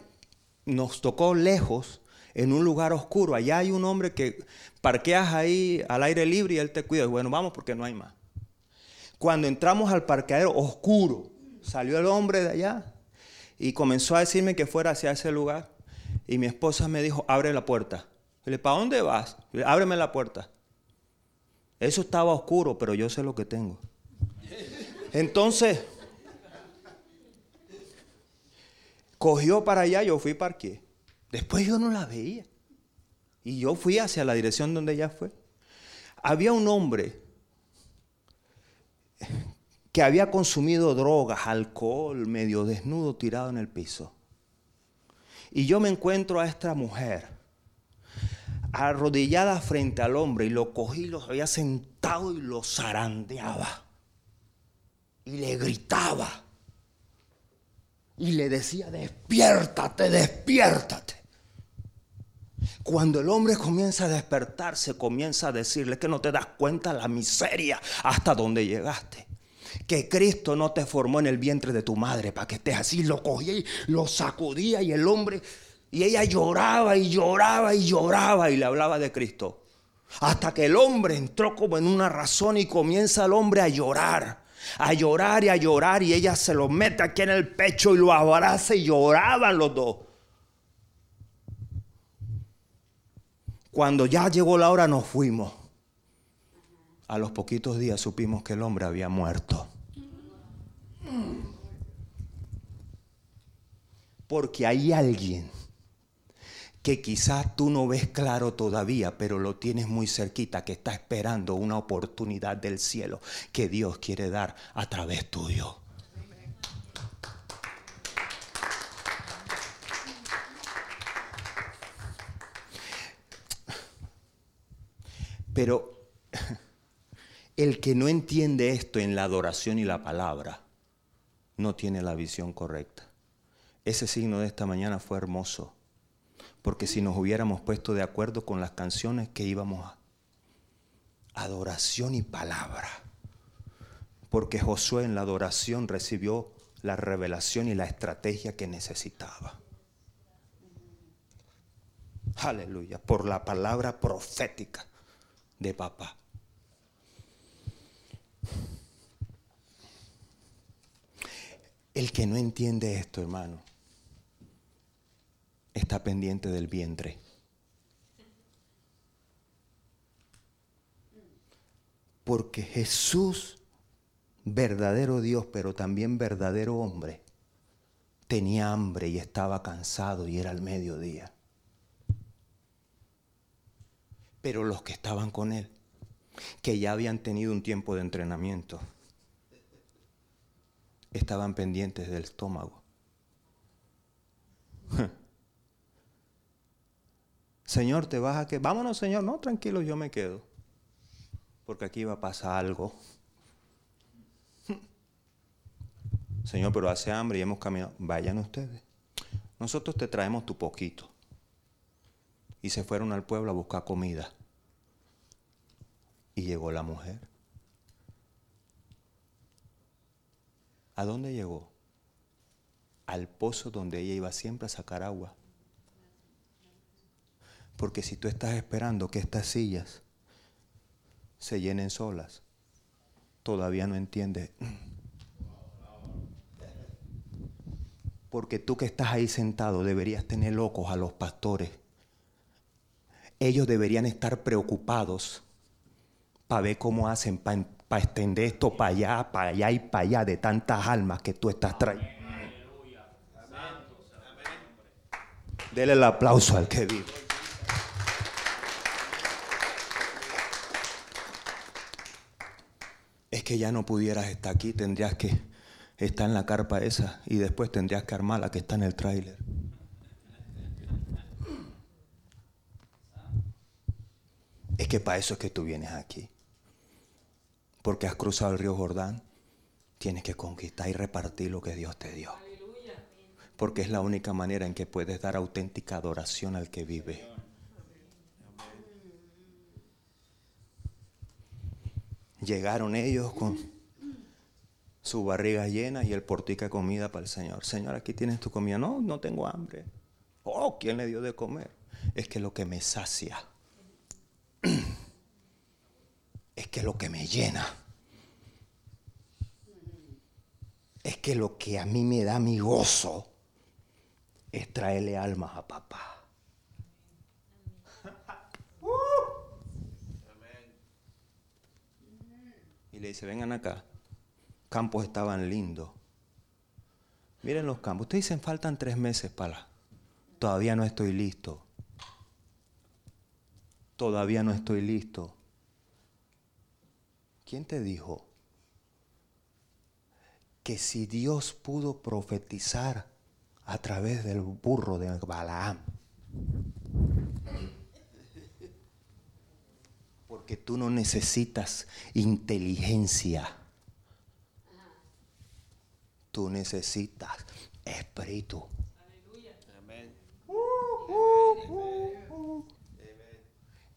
nos tocó lejos, en un lugar oscuro. Allá hay un hombre que parqueas ahí al aire libre y él te cuida. Bueno, vamos porque no hay más. Cuando entramos al parqueadero oscuro, salió el hombre de allá y comenzó a decirme que fuera hacia ese lugar. Y mi esposa me dijo, abre la puerta. Y le ¿para dónde vas? ábreme la puerta. Eso estaba oscuro, pero yo sé lo que tengo. Entonces, cogió para allá, yo fui parqué. Después yo no la veía. Y yo fui hacia la dirección donde ella fue. Había un hombre que había consumido drogas, alcohol, medio desnudo, tirado en el piso. Y yo me encuentro a esta mujer arrodillada frente al hombre y lo cogí, lo había sentado y lo zarandeaba y le gritaba y le decía, despiértate, despiértate. Cuando el hombre comienza a despertarse, comienza a decirle que no te das cuenta la miseria hasta donde llegaste. Que Cristo no te formó en el vientre de tu madre para que estés así. Lo cogía y lo sacudía y el hombre, y ella lloraba y lloraba y lloraba y le hablaba de Cristo. Hasta que el hombre entró como en una razón y comienza el hombre a llorar a llorar y a llorar y ella se lo mete aquí en el pecho y lo abraza y lloraban los dos. Cuando ya llegó la hora nos fuimos. A los poquitos días supimos que el hombre había muerto. Porque hay alguien que quizás tú no ves claro todavía, pero lo tienes muy cerquita, que está esperando una oportunidad del cielo que Dios quiere dar a través tuyo. Pero el que no entiende esto en la adoración y la palabra, no tiene la visión correcta. Ese signo de esta mañana fue hermoso porque si nos hubiéramos puesto de acuerdo con las canciones que íbamos a adoración y palabra, porque Josué en la adoración recibió la revelación y la estrategia que necesitaba. Aleluya, por la palabra profética de papá. El que no entiende esto, hermano, está pendiente del vientre. Porque Jesús, verdadero Dios, pero también verdadero hombre, tenía hambre y estaba cansado y era el mediodía. Pero los que estaban con él, que ya habían tenido un tiempo de entrenamiento, estaban pendientes del estómago. Señor, te vas a que. Vámonos, Señor. No, tranquilo, yo me quedo. Porque aquí va a pasar algo. Señor, pero hace hambre y hemos caminado. Vayan ustedes. Nosotros te traemos tu poquito. Y se fueron al pueblo a buscar comida. Y llegó la mujer. ¿A dónde llegó? Al pozo donde ella iba siempre a sacar agua. Porque si tú estás esperando que estas sillas se llenen solas, todavía no entiende. Porque tú que estás ahí sentado deberías tener locos a los pastores. Ellos deberían estar preocupados para ver cómo hacen para extender esto para allá, para allá y para allá de tantas almas que tú estás trayendo. Dele el aplauso al que vive. Que ya no pudieras estar aquí, tendrías que estar en la carpa esa y después tendrías que armar la que está en el tráiler. Es que para eso es que tú vienes aquí. Porque has cruzado el río Jordán, tienes que conquistar y repartir lo que Dios te dio. Porque es la única manera en que puedes dar auténtica adoración al que vive. Llegaron ellos con su barriga llena y el portica comida para el Señor. Señor, aquí tienes tu comida. No, no tengo hambre. Oh, ¿quién le dio de comer? Es que lo que me sacia es que lo que me llena es que lo que a mí me da mi gozo es traerle almas a papá. Y le dice, vengan acá. Campos estaban lindos. Miren los campos. Ustedes dicen, faltan tres meses para... Todavía no estoy listo. Todavía no estoy listo. ¿Quién te dijo que si Dios pudo profetizar a través del burro de Balaam, porque tú no necesitas inteligencia, tú necesitas espíritu.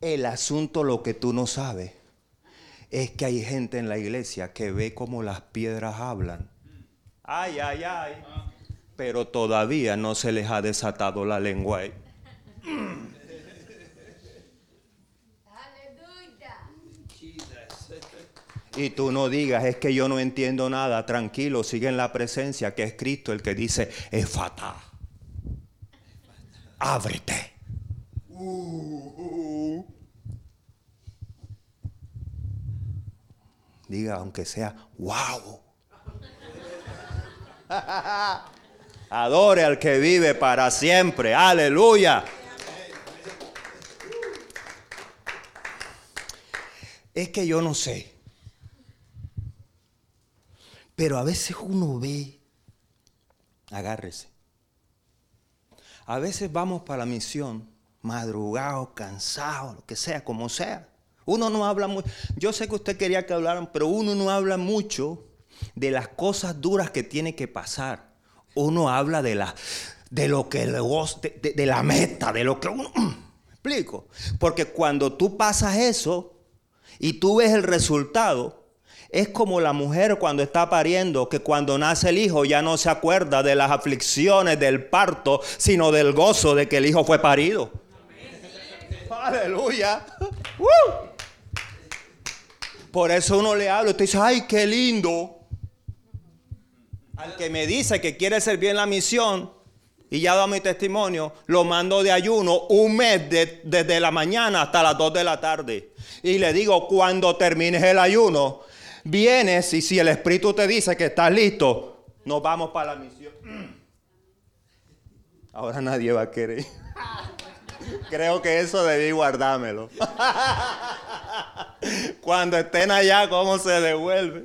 El asunto, lo que tú no sabes, es que hay gente en la iglesia que ve como las piedras hablan. Ay, ay, ay. Pero todavía no se les ha desatado la lengua. Y tú no digas, es que yo no entiendo nada, tranquilo, sigue en la presencia que es Cristo el que dice, es fatal. Ábrete. Diga, aunque sea, wow. Adore al que vive para siempre. Aleluya. Es que yo no sé. Pero a veces uno ve, agárrese. A veces vamos para la misión, madrugado, cansado, lo que sea, como sea. Uno no habla mucho. Yo sé que usted quería que hablaran, pero uno no habla mucho de las cosas duras que tiene que pasar. Uno habla de la, de lo que de, de, la meta, de lo que uno. ¿Me explico? Porque cuando tú pasas eso y tú ves el resultado, es como la mujer cuando está pariendo, que cuando nace el hijo ya no se acuerda de las aflicciones del parto, sino del gozo de que el hijo fue parido. Aleluya. Por eso uno le habla usted dice, ay, qué lindo. Al que me dice que quiere servir en la misión y ya da mi testimonio, lo mando de ayuno un mes desde la mañana hasta las 2 de la tarde. Y le digo, cuando termines el ayuno, vienes y si el Espíritu te dice que estás listo, nos vamos para la misión. Ahora nadie va a querer. Creo que eso debí guardármelo. Cuando estén allá, ¿cómo se devuelve?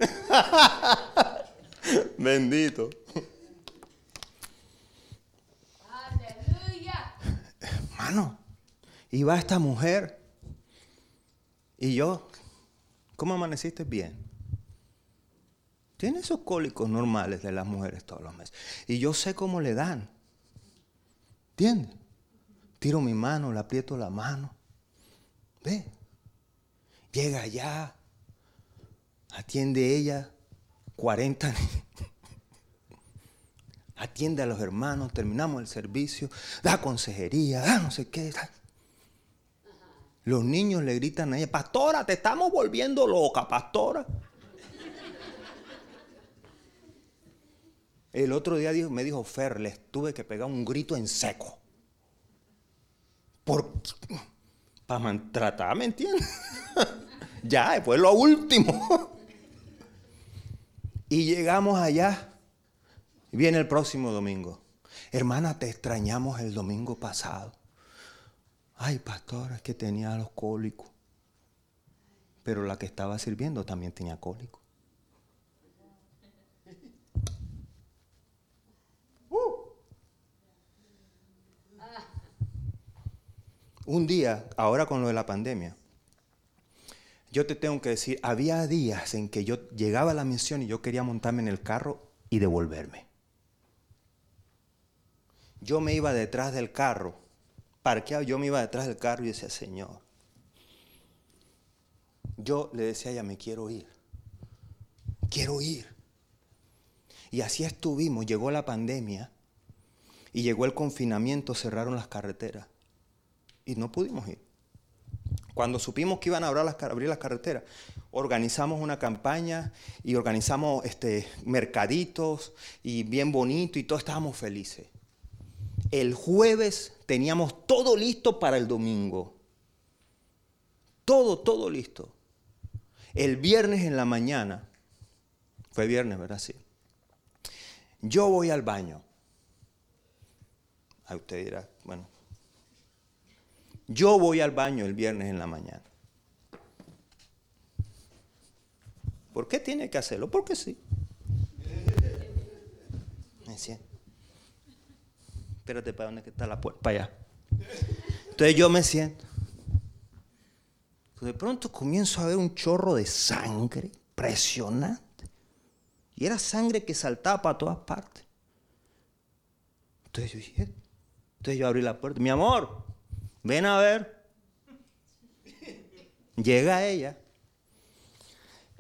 Bendito. Aleluya. Hermano, iba esta mujer y yo, ¿cómo amaneciste bien? Tiene esos cólicos normales de las mujeres todos los meses. Y yo sé cómo le dan. ¿Entiendes? Tiro mi mano, le aprieto la mano. Ve. Llega allá. Atiende ella. 40 Atiende a los hermanos. Terminamos el servicio. Da consejería. Da no sé qué. Los niños le gritan a ella, pastora, te estamos volviendo loca, pastora. El otro día me dijo, Fer, les tuve que pegar un grito en seco. Por, para maltratar, ¿me entiendes? ya, fue lo último. y llegamos allá. Viene el próximo domingo. Hermana, te extrañamos el domingo pasado. Ay, pastor, es que tenía los cólicos. Pero la que estaba sirviendo también tenía cólicos. Un día, ahora con lo de la pandemia, yo te tengo que decir, había días en que yo llegaba a la misión y yo quería montarme en el carro y devolverme. Yo me iba detrás del carro, parqueado, yo me iba detrás del carro y decía, Señor, yo le decía a ella, me quiero ir, quiero ir. Y así estuvimos, llegó la pandemia y llegó el confinamiento, cerraron las carreteras y no pudimos ir. Cuando supimos que iban a abrir las, carreteras, organizamos una campaña y organizamos este, mercaditos y bien bonito y todos estábamos felices. El jueves teníamos todo listo para el domingo. Todo, todo listo. El viernes en la mañana, fue viernes, ¿verdad? Sí. Yo voy al baño. A usted dirá, bueno, yo voy al baño el viernes en la mañana. ¿Por qué tiene que hacerlo? Porque sí. Me siento. Espérate, ¿para dónde está la puerta? Para allá. Entonces yo me siento. De pronto comienzo a ver un chorro de sangre impresionante. Y era sangre que saltaba para todas partes. Entonces yo dije, entonces yo abrí la puerta. Mi amor, ven a ver. Llega ella.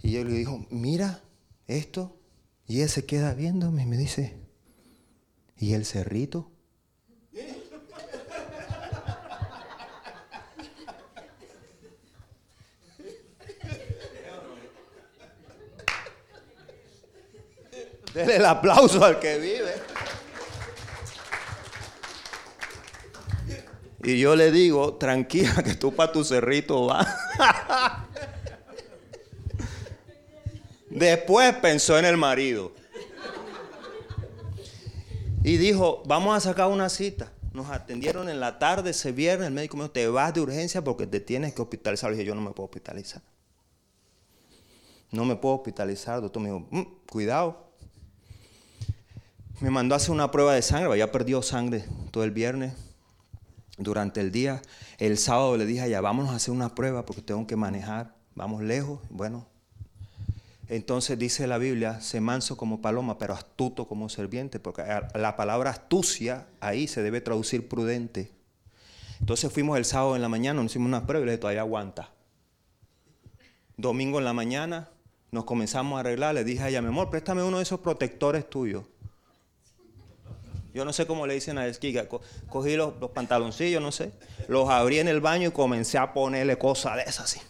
Y yo le digo, mira esto. Y él se queda viéndome y me dice, ¿y el cerrito? Dele el aplauso al que vive. Y yo le digo, tranquila, que tú para tu cerrito vas. Después pensó en el marido. Y dijo, vamos a sacar una cita. Nos atendieron en la tarde ese viernes. El médico me dijo, te vas de urgencia porque te tienes que hospitalizar. Le dije, yo no me puedo hospitalizar. No me puedo hospitalizar. El doctor me dijo, mm, cuidado. Me mandó a hacer una prueba de sangre. Había perdido sangre todo el viernes durante el día. El sábado le dije allá, vámonos a hacer una prueba porque tengo que manejar, vamos lejos. Bueno, entonces dice la Biblia, se manso como paloma, pero astuto como serpiente, porque la palabra astucia ahí se debe traducir prudente. Entonces fuimos el sábado en la mañana, nos hicimos una prueba y le dije, todavía aguanta. Domingo en la mañana nos comenzamos a arreglar, le dije a ella, mi amor, préstame uno de esos protectores tuyos. Yo no sé cómo le dicen a esquiga. Cogí los, pantaloncillos, no sé. Los abrí en el baño y comencé a ponerle cosas de esas así.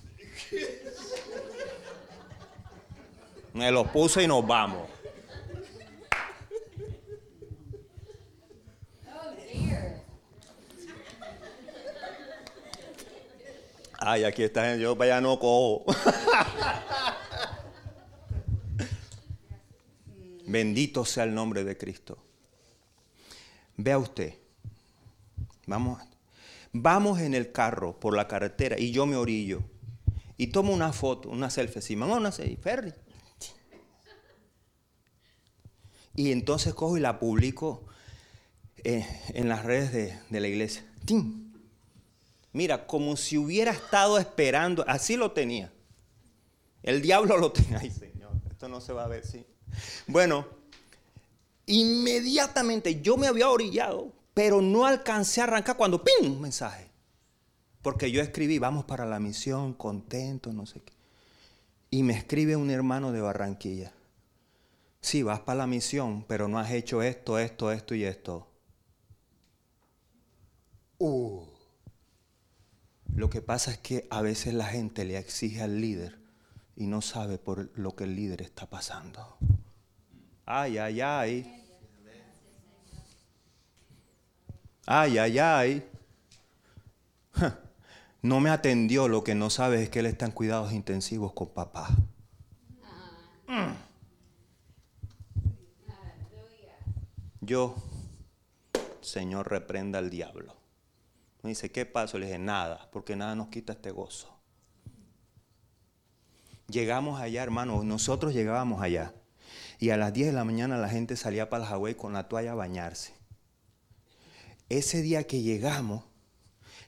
Me los puse y nos vamos. Ay, aquí está, yo vaya no cojo. Bendito sea el nombre de Cristo. Vea usted, vamos, vamos en el carro por la carretera y yo me orillo y tomo una foto, una selfie, sí, vamos una selfie, Ferry. Y entonces cojo y la publico eh, en las redes de, la iglesia. Mira, como si hubiera estado esperando, así lo tenía. El diablo lo tenía. Ay, Señor, esto no se va a ver, sí. Bueno, Inmediatamente yo me había orillado, pero no alcancé a arrancar cuando ¡pim! mensaje. Porque yo escribí, vamos para la misión, contento, no sé qué. Y me escribe un hermano de Barranquilla. Sí, vas para la misión, pero no has hecho esto, esto, esto y esto. Uh. Lo que pasa es que a veces la gente le exige al líder y no sabe por lo que el líder está pasando. Ay, ay, ay. Ay, ay, ay. No me atendió, lo que no sabe es que él está en cuidados intensivos con papá. Mm. Yo, Señor, reprenda al diablo. Me dice, ¿qué pasó? Le dije, nada, porque nada nos quita este gozo. Llegamos allá, hermano, nosotros llegábamos allá. Y a las 10 de la mañana la gente salía para el Hawái con la toalla a bañarse. Ese día que llegamos,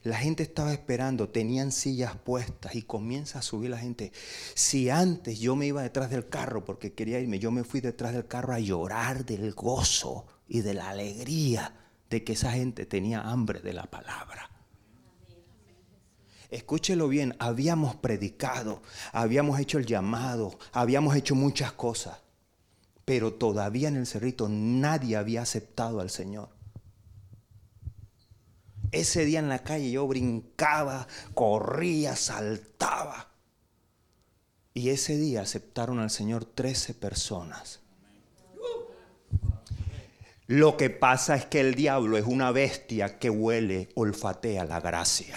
la gente estaba esperando, tenían sillas puestas y comienza a subir la gente. Si antes yo me iba detrás del carro porque quería irme, yo me fui detrás del carro a llorar del gozo y de la alegría de que esa gente tenía hambre de la palabra. Escúchelo bien, habíamos predicado, habíamos hecho el llamado, habíamos hecho muchas cosas, pero todavía en el cerrito nadie había aceptado al Señor. Ese día en la calle yo brincaba, corría, saltaba. Y ese día aceptaron al Señor 13 personas. Lo que pasa es que el diablo es una bestia que huele, olfatea la gracia.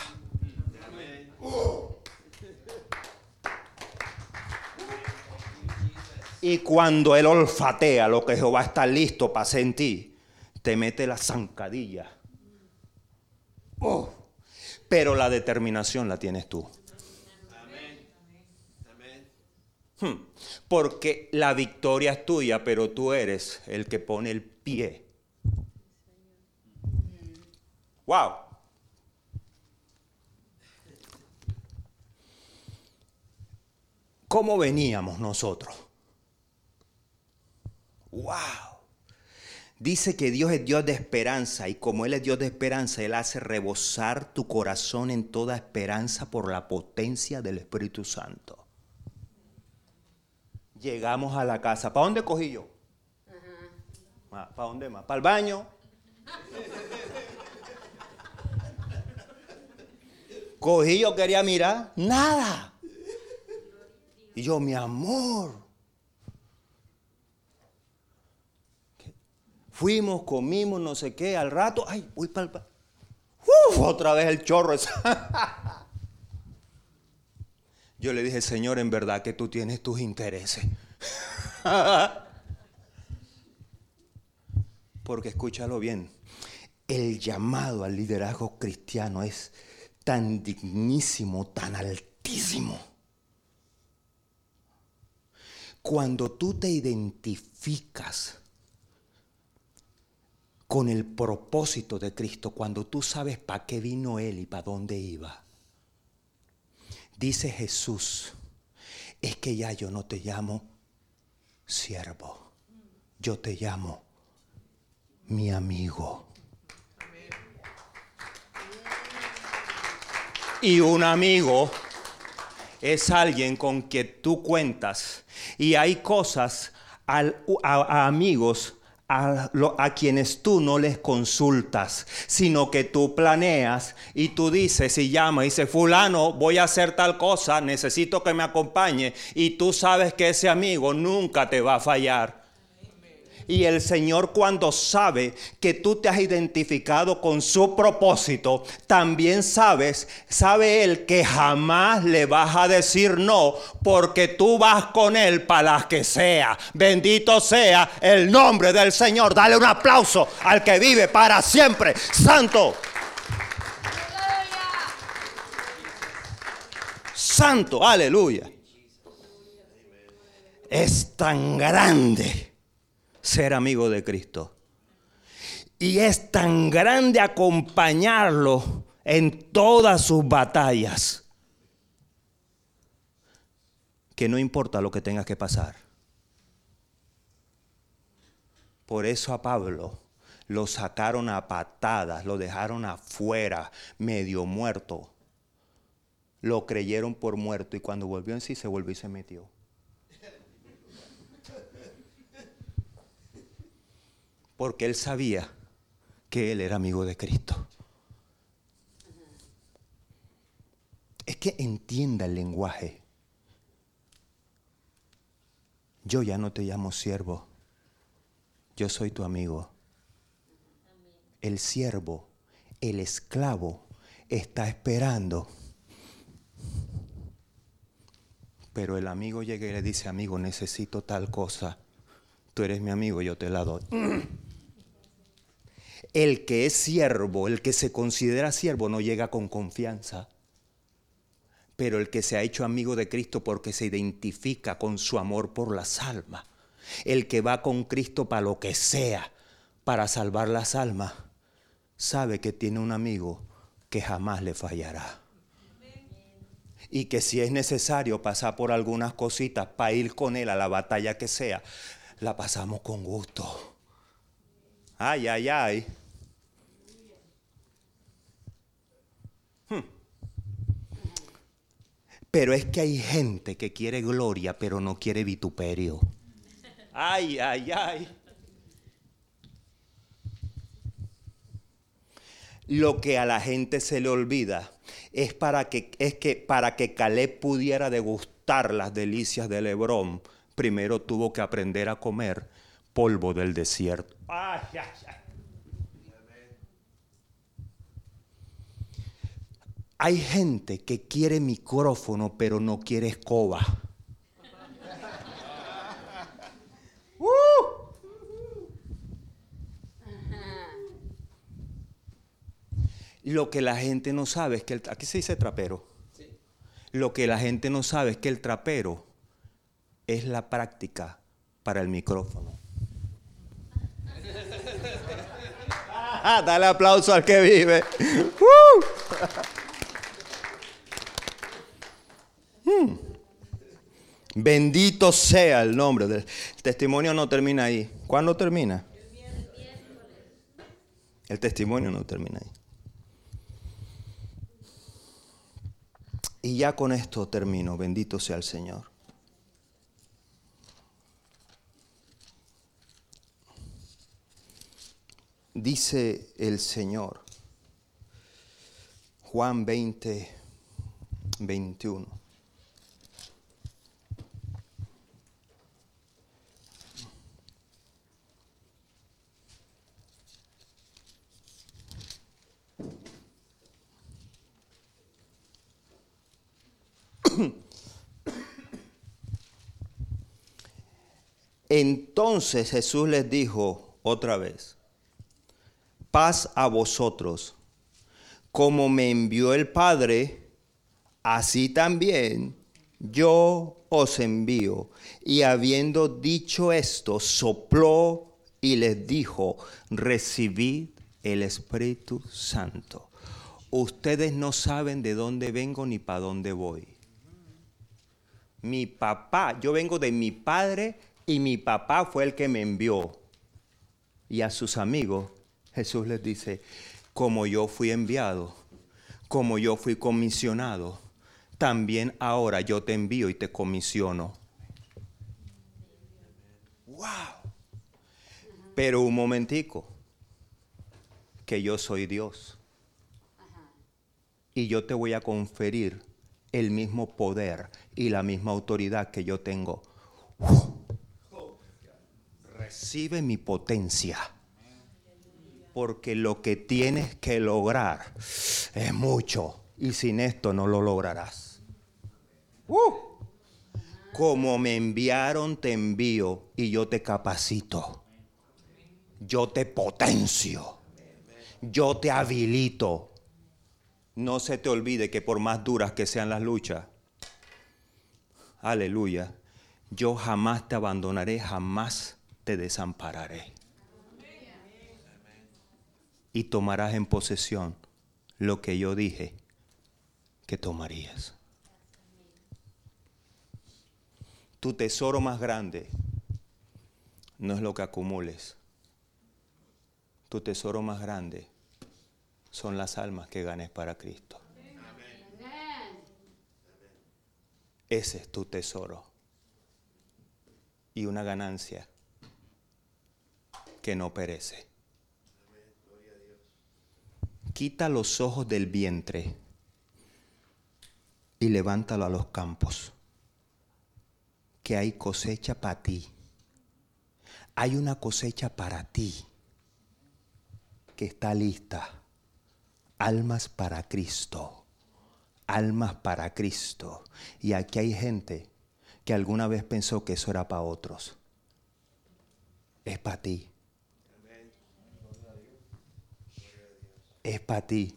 Y cuando él olfatea lo que Jehová está listo para sentir, te mete la zancadilla. Oh, pero la determinación la tienes tú. Hmm. Porque la victoria es tuya, pero tú eres el que pone el pie. Wow. ¿Cómo veníamos nosotros? Wow. Dice que Dios es Dios de esperanza y como Él es Dios de esperanza, Él hace rebosar tu corazón en toda esperanza por la potencia del Espíritu Santo. Llegamos a la casa. ¿Para dónde cogí yo? Ah, ¿Para dónde más? ¿Para el baño? Cogí, yo quería mirar, nada. Y yo, mi amor. Fuimos, comimos, no sé qué, al rato, ay, voy para el... Uf, otra vez el chorro. Yo le dije, Señor, en verdad que tú tienes tus intereses. Porque escúchalo bien, el llamado al liderazgo cristiano es tan dignísimo, tan altísimo. Cuando tú te identificas con el propósito de Cristo, cuando tú sabes para qué vino Él y para dónde iba, dice Jesús, es que ya yo no te llamo siervo, yo te llamo mi amigo. Y un amigo es alguien con quien tú cuentas. Y hay cosas a, amigos a, a, quienes tú no les consultas, sino que tú planeas y tú dices y llama y dice, fulano, voy a hacer tal cosa, necesito que me acompañe. Y tú sabes que ese amigo nunca te va a fallar. Y el Señor cuando sabe que tú te has identificado con su propósito, también sabes, sabe Él que jamás le vas a decir no, porque tú vas con Él para las que sea. Bendito sea el nombre del Señor. Dale un aplauso al que vive para siempre. Santo. Santo, aleluya. Es tan grande ser amigo de Cristo. Y es tan grande acompañarlo en todas sus batallas que no importa lo que tenga que pasar. Por eso a Pablo lo sacaron a patadas, lo dejaron afuera, medio muerto. Lo creyeron por muerto y cuando volvió en sí se volvió y se metió. Porque él sabía que él era amigo de Cristo. Es que entienda el lenguaje. Yo ya no te llamo siervo, yo soy tu amigo. El siervo el esclavo está esperando. Pero el amigo llega y le dice, amigo, necesito tal cosa. Tú eres mi amigo, yo te la doy. El que es siervo, el que se considera siervo, no llega con confianza. Pero el que se ha hecho amigo de Cristo porque se identifica con su amor por las almas, el que va con Cristo para lo que sea, para salvar las almas, sabe que tiene un amigo que jamás le fallará. Y que si es necesario pasar por algunas cositas para ir con él a la batalla que sea, la pasamos con gusto. Ay, ay, ay. Pero es que hay gente que quiere gloria, pero no quiere vituperio. Ay, ay, ay. Lo que a la gente se le olvida es para que, es que para que Caleb pudiera degustar las delicias del Hebrón, primero tuvo que aprender a comer polvo del desierto. Ay, ay, ay. Hay gente que quiere micrófono pero no quiere escoba. Lo que la gente no sabe es que el, aquí se dice trapero. Lo que la gente no sabe es que el trapero es la práctica para el micrófono. Dale aplauso al que vive. Hmm. Bendito sea el nombre del el testimonio no termina ahí. ¿Cuándo termina? El testimonio no termina ahí. Y ya con esto termino. Bendito sea el Señor. Dice el Señor, Juan 20, 21. Entonces Jesús les dijo otra vez, paz a vosotros, como me envió el Padre, así también yo os envío. Y habiendo dicho esto, sopló y les dijo, recibid el Espíritu Santo. Ustedes no saben de dónde vengo ni para dónde voy. Mi papá, yo vengo de mi padre y mi papá fue el que me envió. Y a sus amigos Jesús les dice, como yo fui enviado, como yo fui comisionado, también ahora yo te envío y te comisiono. ¡Wow! Pero un momentico, que yo soy Dios. Y yo te voy a conferir el mismo poder y la misma autoridad que yo tengo recibe mi potencia. Porque lo que tienes que lograr es mucho. Y sin esto no lo lograrás. Uh. Como me enviaron, te envío y yo te capacito. Yo te potencio. Yo te habilito. No se te olvide que por más duras que sean las luchas, aleluya, yo jamás te abandonaré, jamás te desampararé. Y tomarás en posesión lo que yo dije que tomarías. Tu tesoro más grande no es lo que acumules. Tu tesoro más grande son las almas que ganes para Cristo. Ese es tu tesoro. Y una ganancia que no perece. Quita los ojos del vientre y levántalo a los campos, que hay cosecha para ti. Hay una cosecha para ti que está lista almas para Cristo, almas para Cristo. Y aquí hay gente que alguna vez pensó que eso era para otros. Es para ti. Es para ti.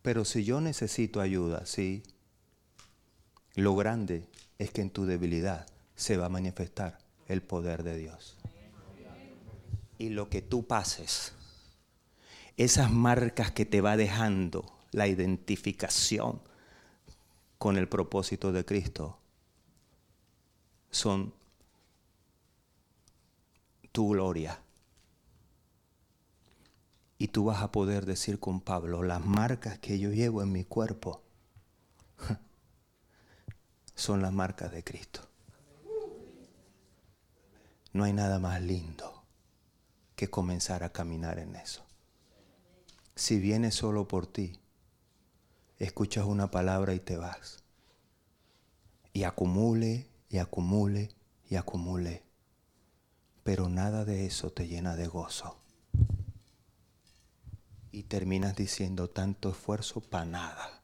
Pero si yo necesito ayuda, sí, lo grande es que en tu debilidad se va a manifestar el poder de Dios. Y lo que tú pases, esas marcas que te va dejando la identificación con el propósito de Cristo, son tu gloria. Y tú vas a poder decir con Pablo, las marcas que yo llevo en mi cuerpo son las marcas de Cristo. No hay nada más lindo que comenzar a caminar en eso. Si vienes solo por ti, escuchas una palabra y te vas. Y acumule, y acumule, y acumule. Pero nada de eso te llena de gozo. Y terminas diciendo tanto esfuerzo para nada.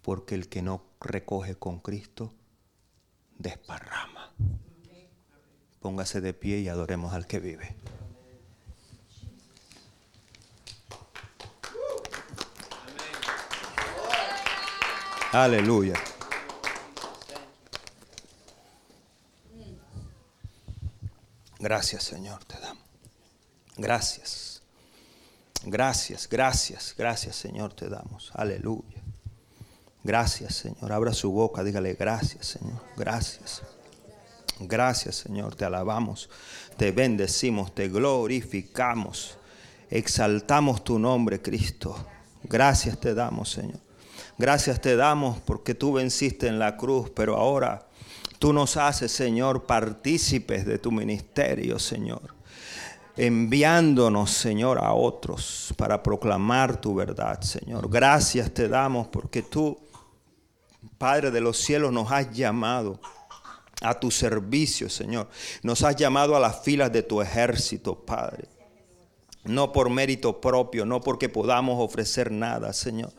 Porque el que no recoge con Cristo, desparrama. Póngase de pie y adoremos al que vive. Aleluya. Gracias Señor, te damos. Gracias. Gracias, gracias, gracias Señor, te damos. Aleluya. Gracias Señor. Abra su boca, dígale gracias Señor. Gracias. Gracias Señor, te alabamos, te bendecimos, te glorificamos, exaltamos tu nombre Cristo. Gracias te damos Señor. Gracias te damos porque tú venciste en la cruz, pero ahora tú nos haces Señor partícipes de tu ministerio Señor enviándonos, Señor, a otros para proclamar tu verdad, Señor. Gracias te damos porque tú, Padre de los cielos, nos has llamado a tu servicio, Señor. Nos has llamado a las filas de tu ejército, Padre. No por mérito propio, no porque podamos ofrecer nada, Señor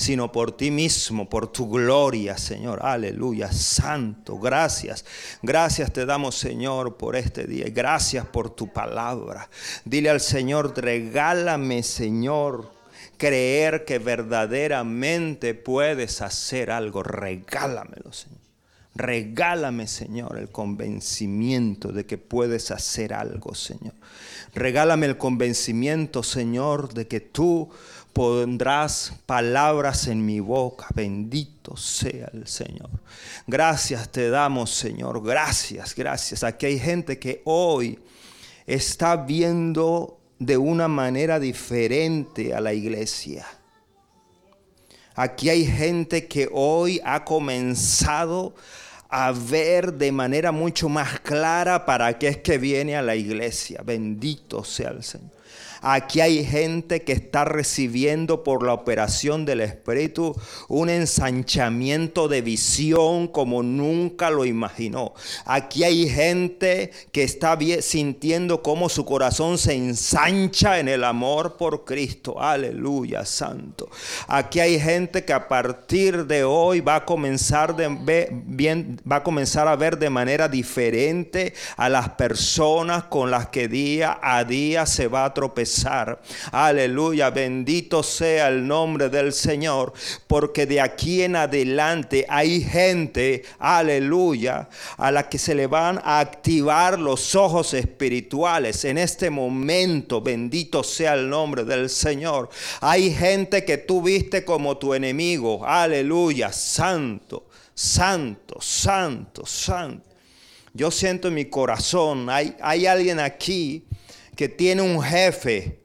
sino por ti mismo, por tu gloria, Señor. Aleluya, santo, gracias. Gracias te damos, Señor, por este día. Gracias por tu palabra. Dile al Señor, regálame, Señor, creer que verdaderamente puedes hacer algo. Regálamelo, Señor. Regálame, Señor, el convencimiento de que puedes hacer algo, Señor. Regálame el convencimiento, Señor, de que tú pondrás palabras en mi boca. Bendito sea el Señor. Gracias te damos, Señor. Gracias, gracias. Aquí hay gente que hoy está viendo de una manera diferente a la iglesia. Aquí hay gente que hoy ha comenzado a ver de manera mucho más clara para qué es que viene a la iglesia. Bendito sea el Señor. Aquí hay gente que está recibiendo por la operación del Espíritu un ensanchamiento de visión como nunca lo imaginó. Aquí hay gente que está sintiendo cómo su corazón se ensancha en el amor por Cristo. Aleluya, santo. Aquí hay gente que a partir de hoy va a comenzar a a ver de manera diferente a las personas con las que día a día se va a tropezar Aleluya, bendito sea el nombre del Señor, porque de aquí en adelante hay gente, aleluya, a la que se le van a activar los ojos espirituales. En este momento, bendito sea el nombre del Señor. Hay gente que tú viste como tu enemigo, aleluya, santo, santo, santo, santo. Yo siento en mi corazón, hay, hay alguien aquí que tiene un jefe,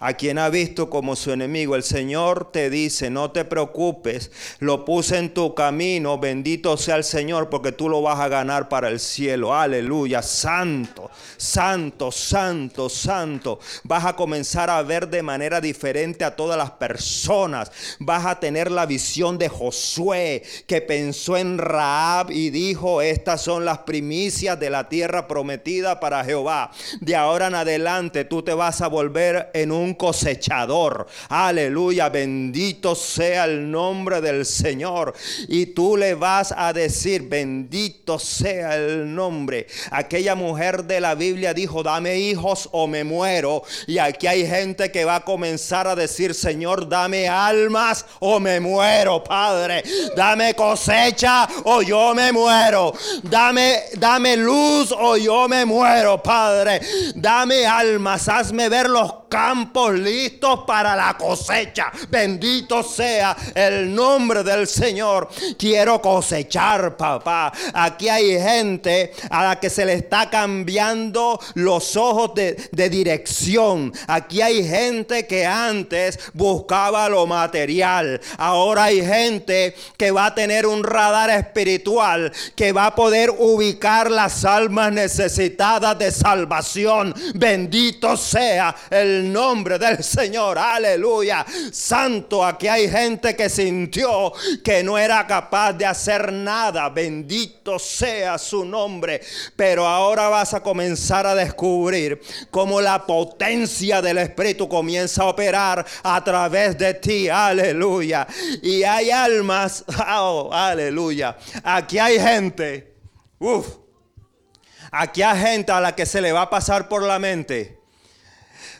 a quien ha visto como su enemigo. El Señor te dice, no te preocupes, lo puse en tu camino, bendito sea el Señor, porque tú lo vas a ganar para el cielo. Aleluya, santo, santo, santo, santo. Vas a comenzar a ver de manera diferente a todas las personas. Vas a tener la visión de Josué, que pensó en Raab y dijo, estas son las primicias de la tierra prometida para Jehová. De ahora en adelante tú te vas a volver en un cosechador. Aleluya, bendito sea el nombre del Señor. Y tú le vas a decir, bendito sea el nombre. Aquella mujer de la Biblia dijo, dame hijos o me muero. Y aquí hay gente que va a comenzar a decir, Señor, dame almas o me muero, Padre. Dame cosecha o yo me muero. Dame, dame luz o yo me muero, Padre. Dame almas, hazme ver los campos listos para la cosecha. Bendito sea el nombre del Señor. Quiero cosechar, papá. Aquí hay gente a la que se le está cambiando los ojos de, de dirección. Aquí hay gente que antes buscaba lo material. Ahora hay gente que va a tener un radar espiritual que va a poder ubicar las almas necesitadas de salvación. Bendito sea el nombre del Señor. Aleluya. Santo, aquí hay gente que sintió que no era capaz de hacer nada. Bendito sea su nombre. Pero ahora vas a comenzar a descubrir cómo la potencia del Espíritu comienza a operar a través de ti. Aleluya. Y hay almas. Oh, aleluya. Aquí hay gente. Uf. Aquí hay gente a la que se le va a pasar por la mente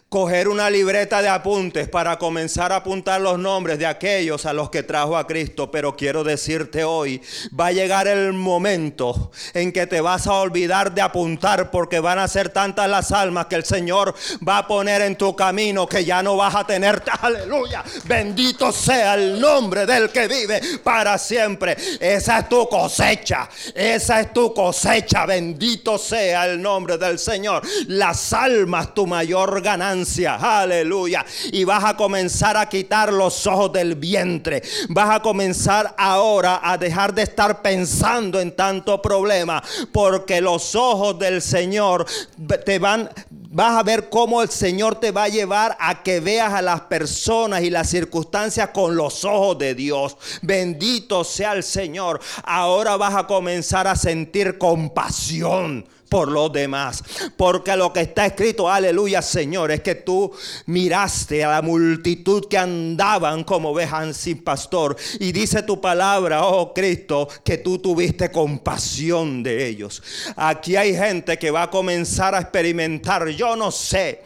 coger una libreta de apuntes para comenzar a apuntar los nombres de aquellos a los que trajo a Cristo. Pero quiero decirte hoy, va a llegar el momento en que te vas a olvidar de apuntar porque van a ser tantas las almas que el Señor va a poner en tu camino que ya no vas a tener. Aleluya. Bendito sea el nombre del que vive para siempre. Esa es tu cosecha. Esa es tu cosecha. Bendito sea el nombre del Señor. Las almas tu mayor ganancia Aleluya. Y vas a comenzar a quitar los ojos del vientre. Vas a comenzar ahora a dejar de estar pensando en tanto problema. Porque los ojos del Señor te van, vas a ver cómo el Señor te va a llevar a que veas a las personas y las circunstancias con los ojos de Dios. Bendito sea el Señor. Ahora vas a comenzar a sentir compasión por los demás. Porque lo que está escrito, aleluya Señor, es que tú miraste a la multitud que andaban como ovejas sin pastor. Y dice tu palabra, oh Cristo, que tú tuviste compasión de ellos. Aquí hay gente que va a comenzar a experimentar, yo no sé,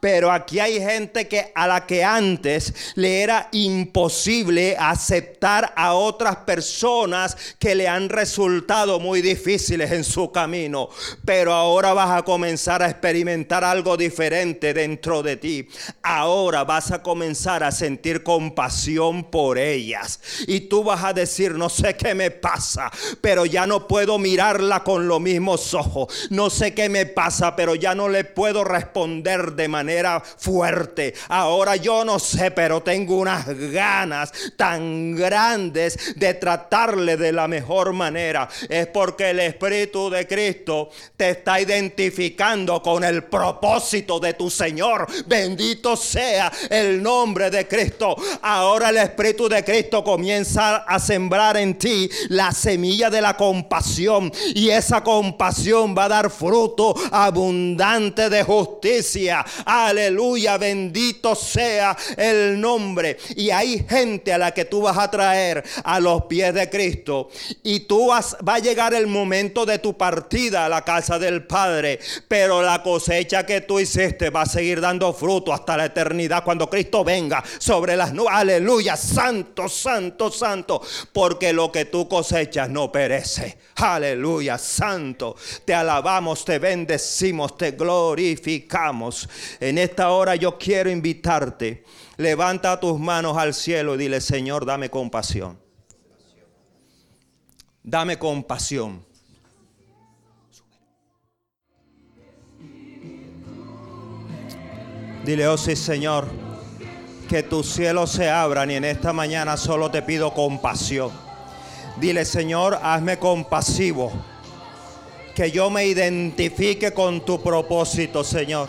pero aquí hay gente que a la que antes le era imposible aceptar a otras personas que le han resultado muy difíciles en su camino pero ahora vas a comenzar a experimentar algo diferente dentro de ti. Ahora vas a comenzar a sentir compasión por ellas. Y tú vas a decir, no sé qué me pasa, pero ya no puedo mirarla con los mismos ojos. No sé qué me pasa, pero ya no le puedo responder de manera fuerte. Ahora yo no sé, pero tengo unas ganas tan grandes de tratarle de la mejor manera. Es porque el Espíritu de Cristo te está identificando con el propósito de tu Señor. Bendito sea el nombre de Cristo. Ahora el Espíritu de Cristo comienza a sembrar en ti la semilla de la compasión. Y esa compasión va a dar fruto abundante de justicia. Aleluya, bendito sea el nombre. Y hay gente a la que tú vas a traer a los pies de Cristo. Y tú vas, va a llegar el momento de tu partida a la casa del Padre. Pero la cosecha que tú hiciste va a seguir dando fruto hasta la eternidad cuando Cristo venga sobre las nubes. Aleluya, santo, santo, santo. Porque lo que tú cosechas no perece. Aleluya, santo. Te alabamos, te bendecimos, te glorificamos. En esta hora yo quiero invitarte. Levanta tus manos al cielo y dile, Señor, dame compasión. Dame compasión. Dile, oh sí, Señor, que tus cielos se abran y en esta mañana solo te pido compasión. Dile, Señor, hazme compasivo. Que yo me identifique con tu propósito, Señor.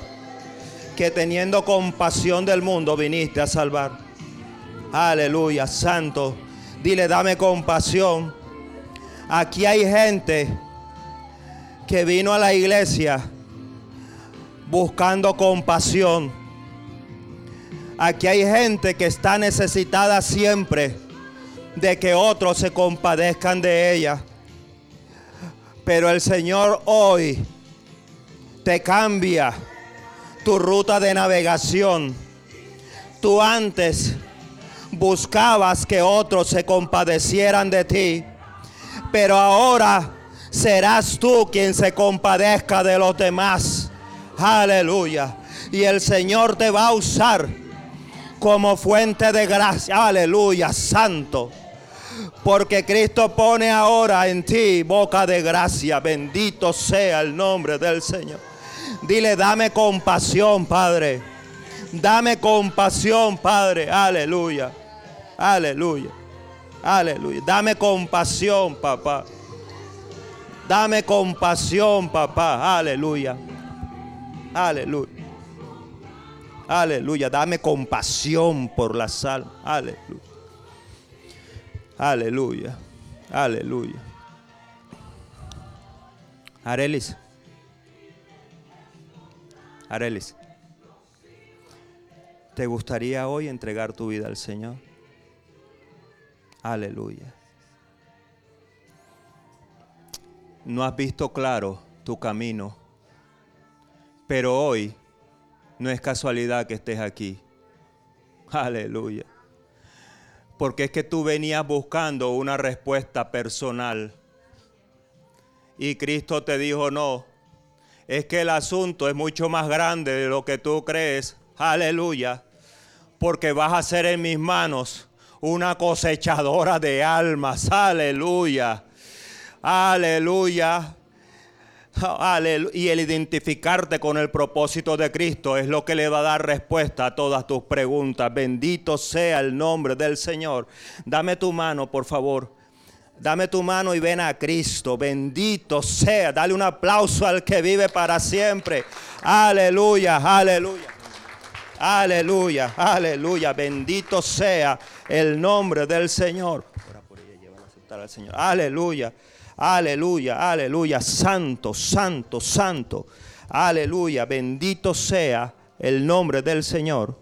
Que teniendo compasión del mundo viniste a salvar. Aleluya, santo. Dile, dame compasión. Aquí hay gente que vino a la iglesia buscando compasión. Aquí hay gente que está necesitada siempre de que otros se compadezcan de ella. Pero el Señor hoy te cambia tu ruta de navegación. Tú antes buscabas que otros se compadecieran de ti, pero ahora serás tú quien se compadezca de los demás. Aleluya. Y el Señor te va a usar como fuente de gracia. Aleluya, santo. Porque Cristo pone ahora en ti boca de gracia. Bendito sea el nombre del Señor. Dile, dame compasión, Padre. Dame compasión, Padre. Aleluya. Aleluya. Aleluya. Dame compasión, papá. Dame compasión, papá. Aleluya. Aleluya. Aleluya. Dame compasión por la sal. Aleluya. Aleluya. Aleluya. Arelis. Arelis. ¿Te gustaría hoy entregar tu vida al Señor? Aleluya. No has visto claro tu camino, pero hoy no es casualidad que estés aquí. Aleluya. Porque es que tú venías buscando una respuesta personal. Y Cristo te dijo, no, es que el asunto es mucho más grande de lo que tú crees. Aleluya. Porque vas a ser en mis manos una cosechadora de almas. Aleluya. Aleluya. Y el identificarte con el propósito de Cristo es lo que le va a dar respuesta a todas tus preguntas. Bendito sea el nombre del Señor. Dame tu mano, por favor. Dame tu mano y ven a Cristo. Bendito sea. Dale un aplauso al que vive para siempre. Aleluya, aleluya. Aleluya, aleluya. Bendito sea el nombre del Señor. al Señor. Aleluya. Aleluya, aleluya, santo, santo, santo. Aleluya, bendito sea el nombre del Señor.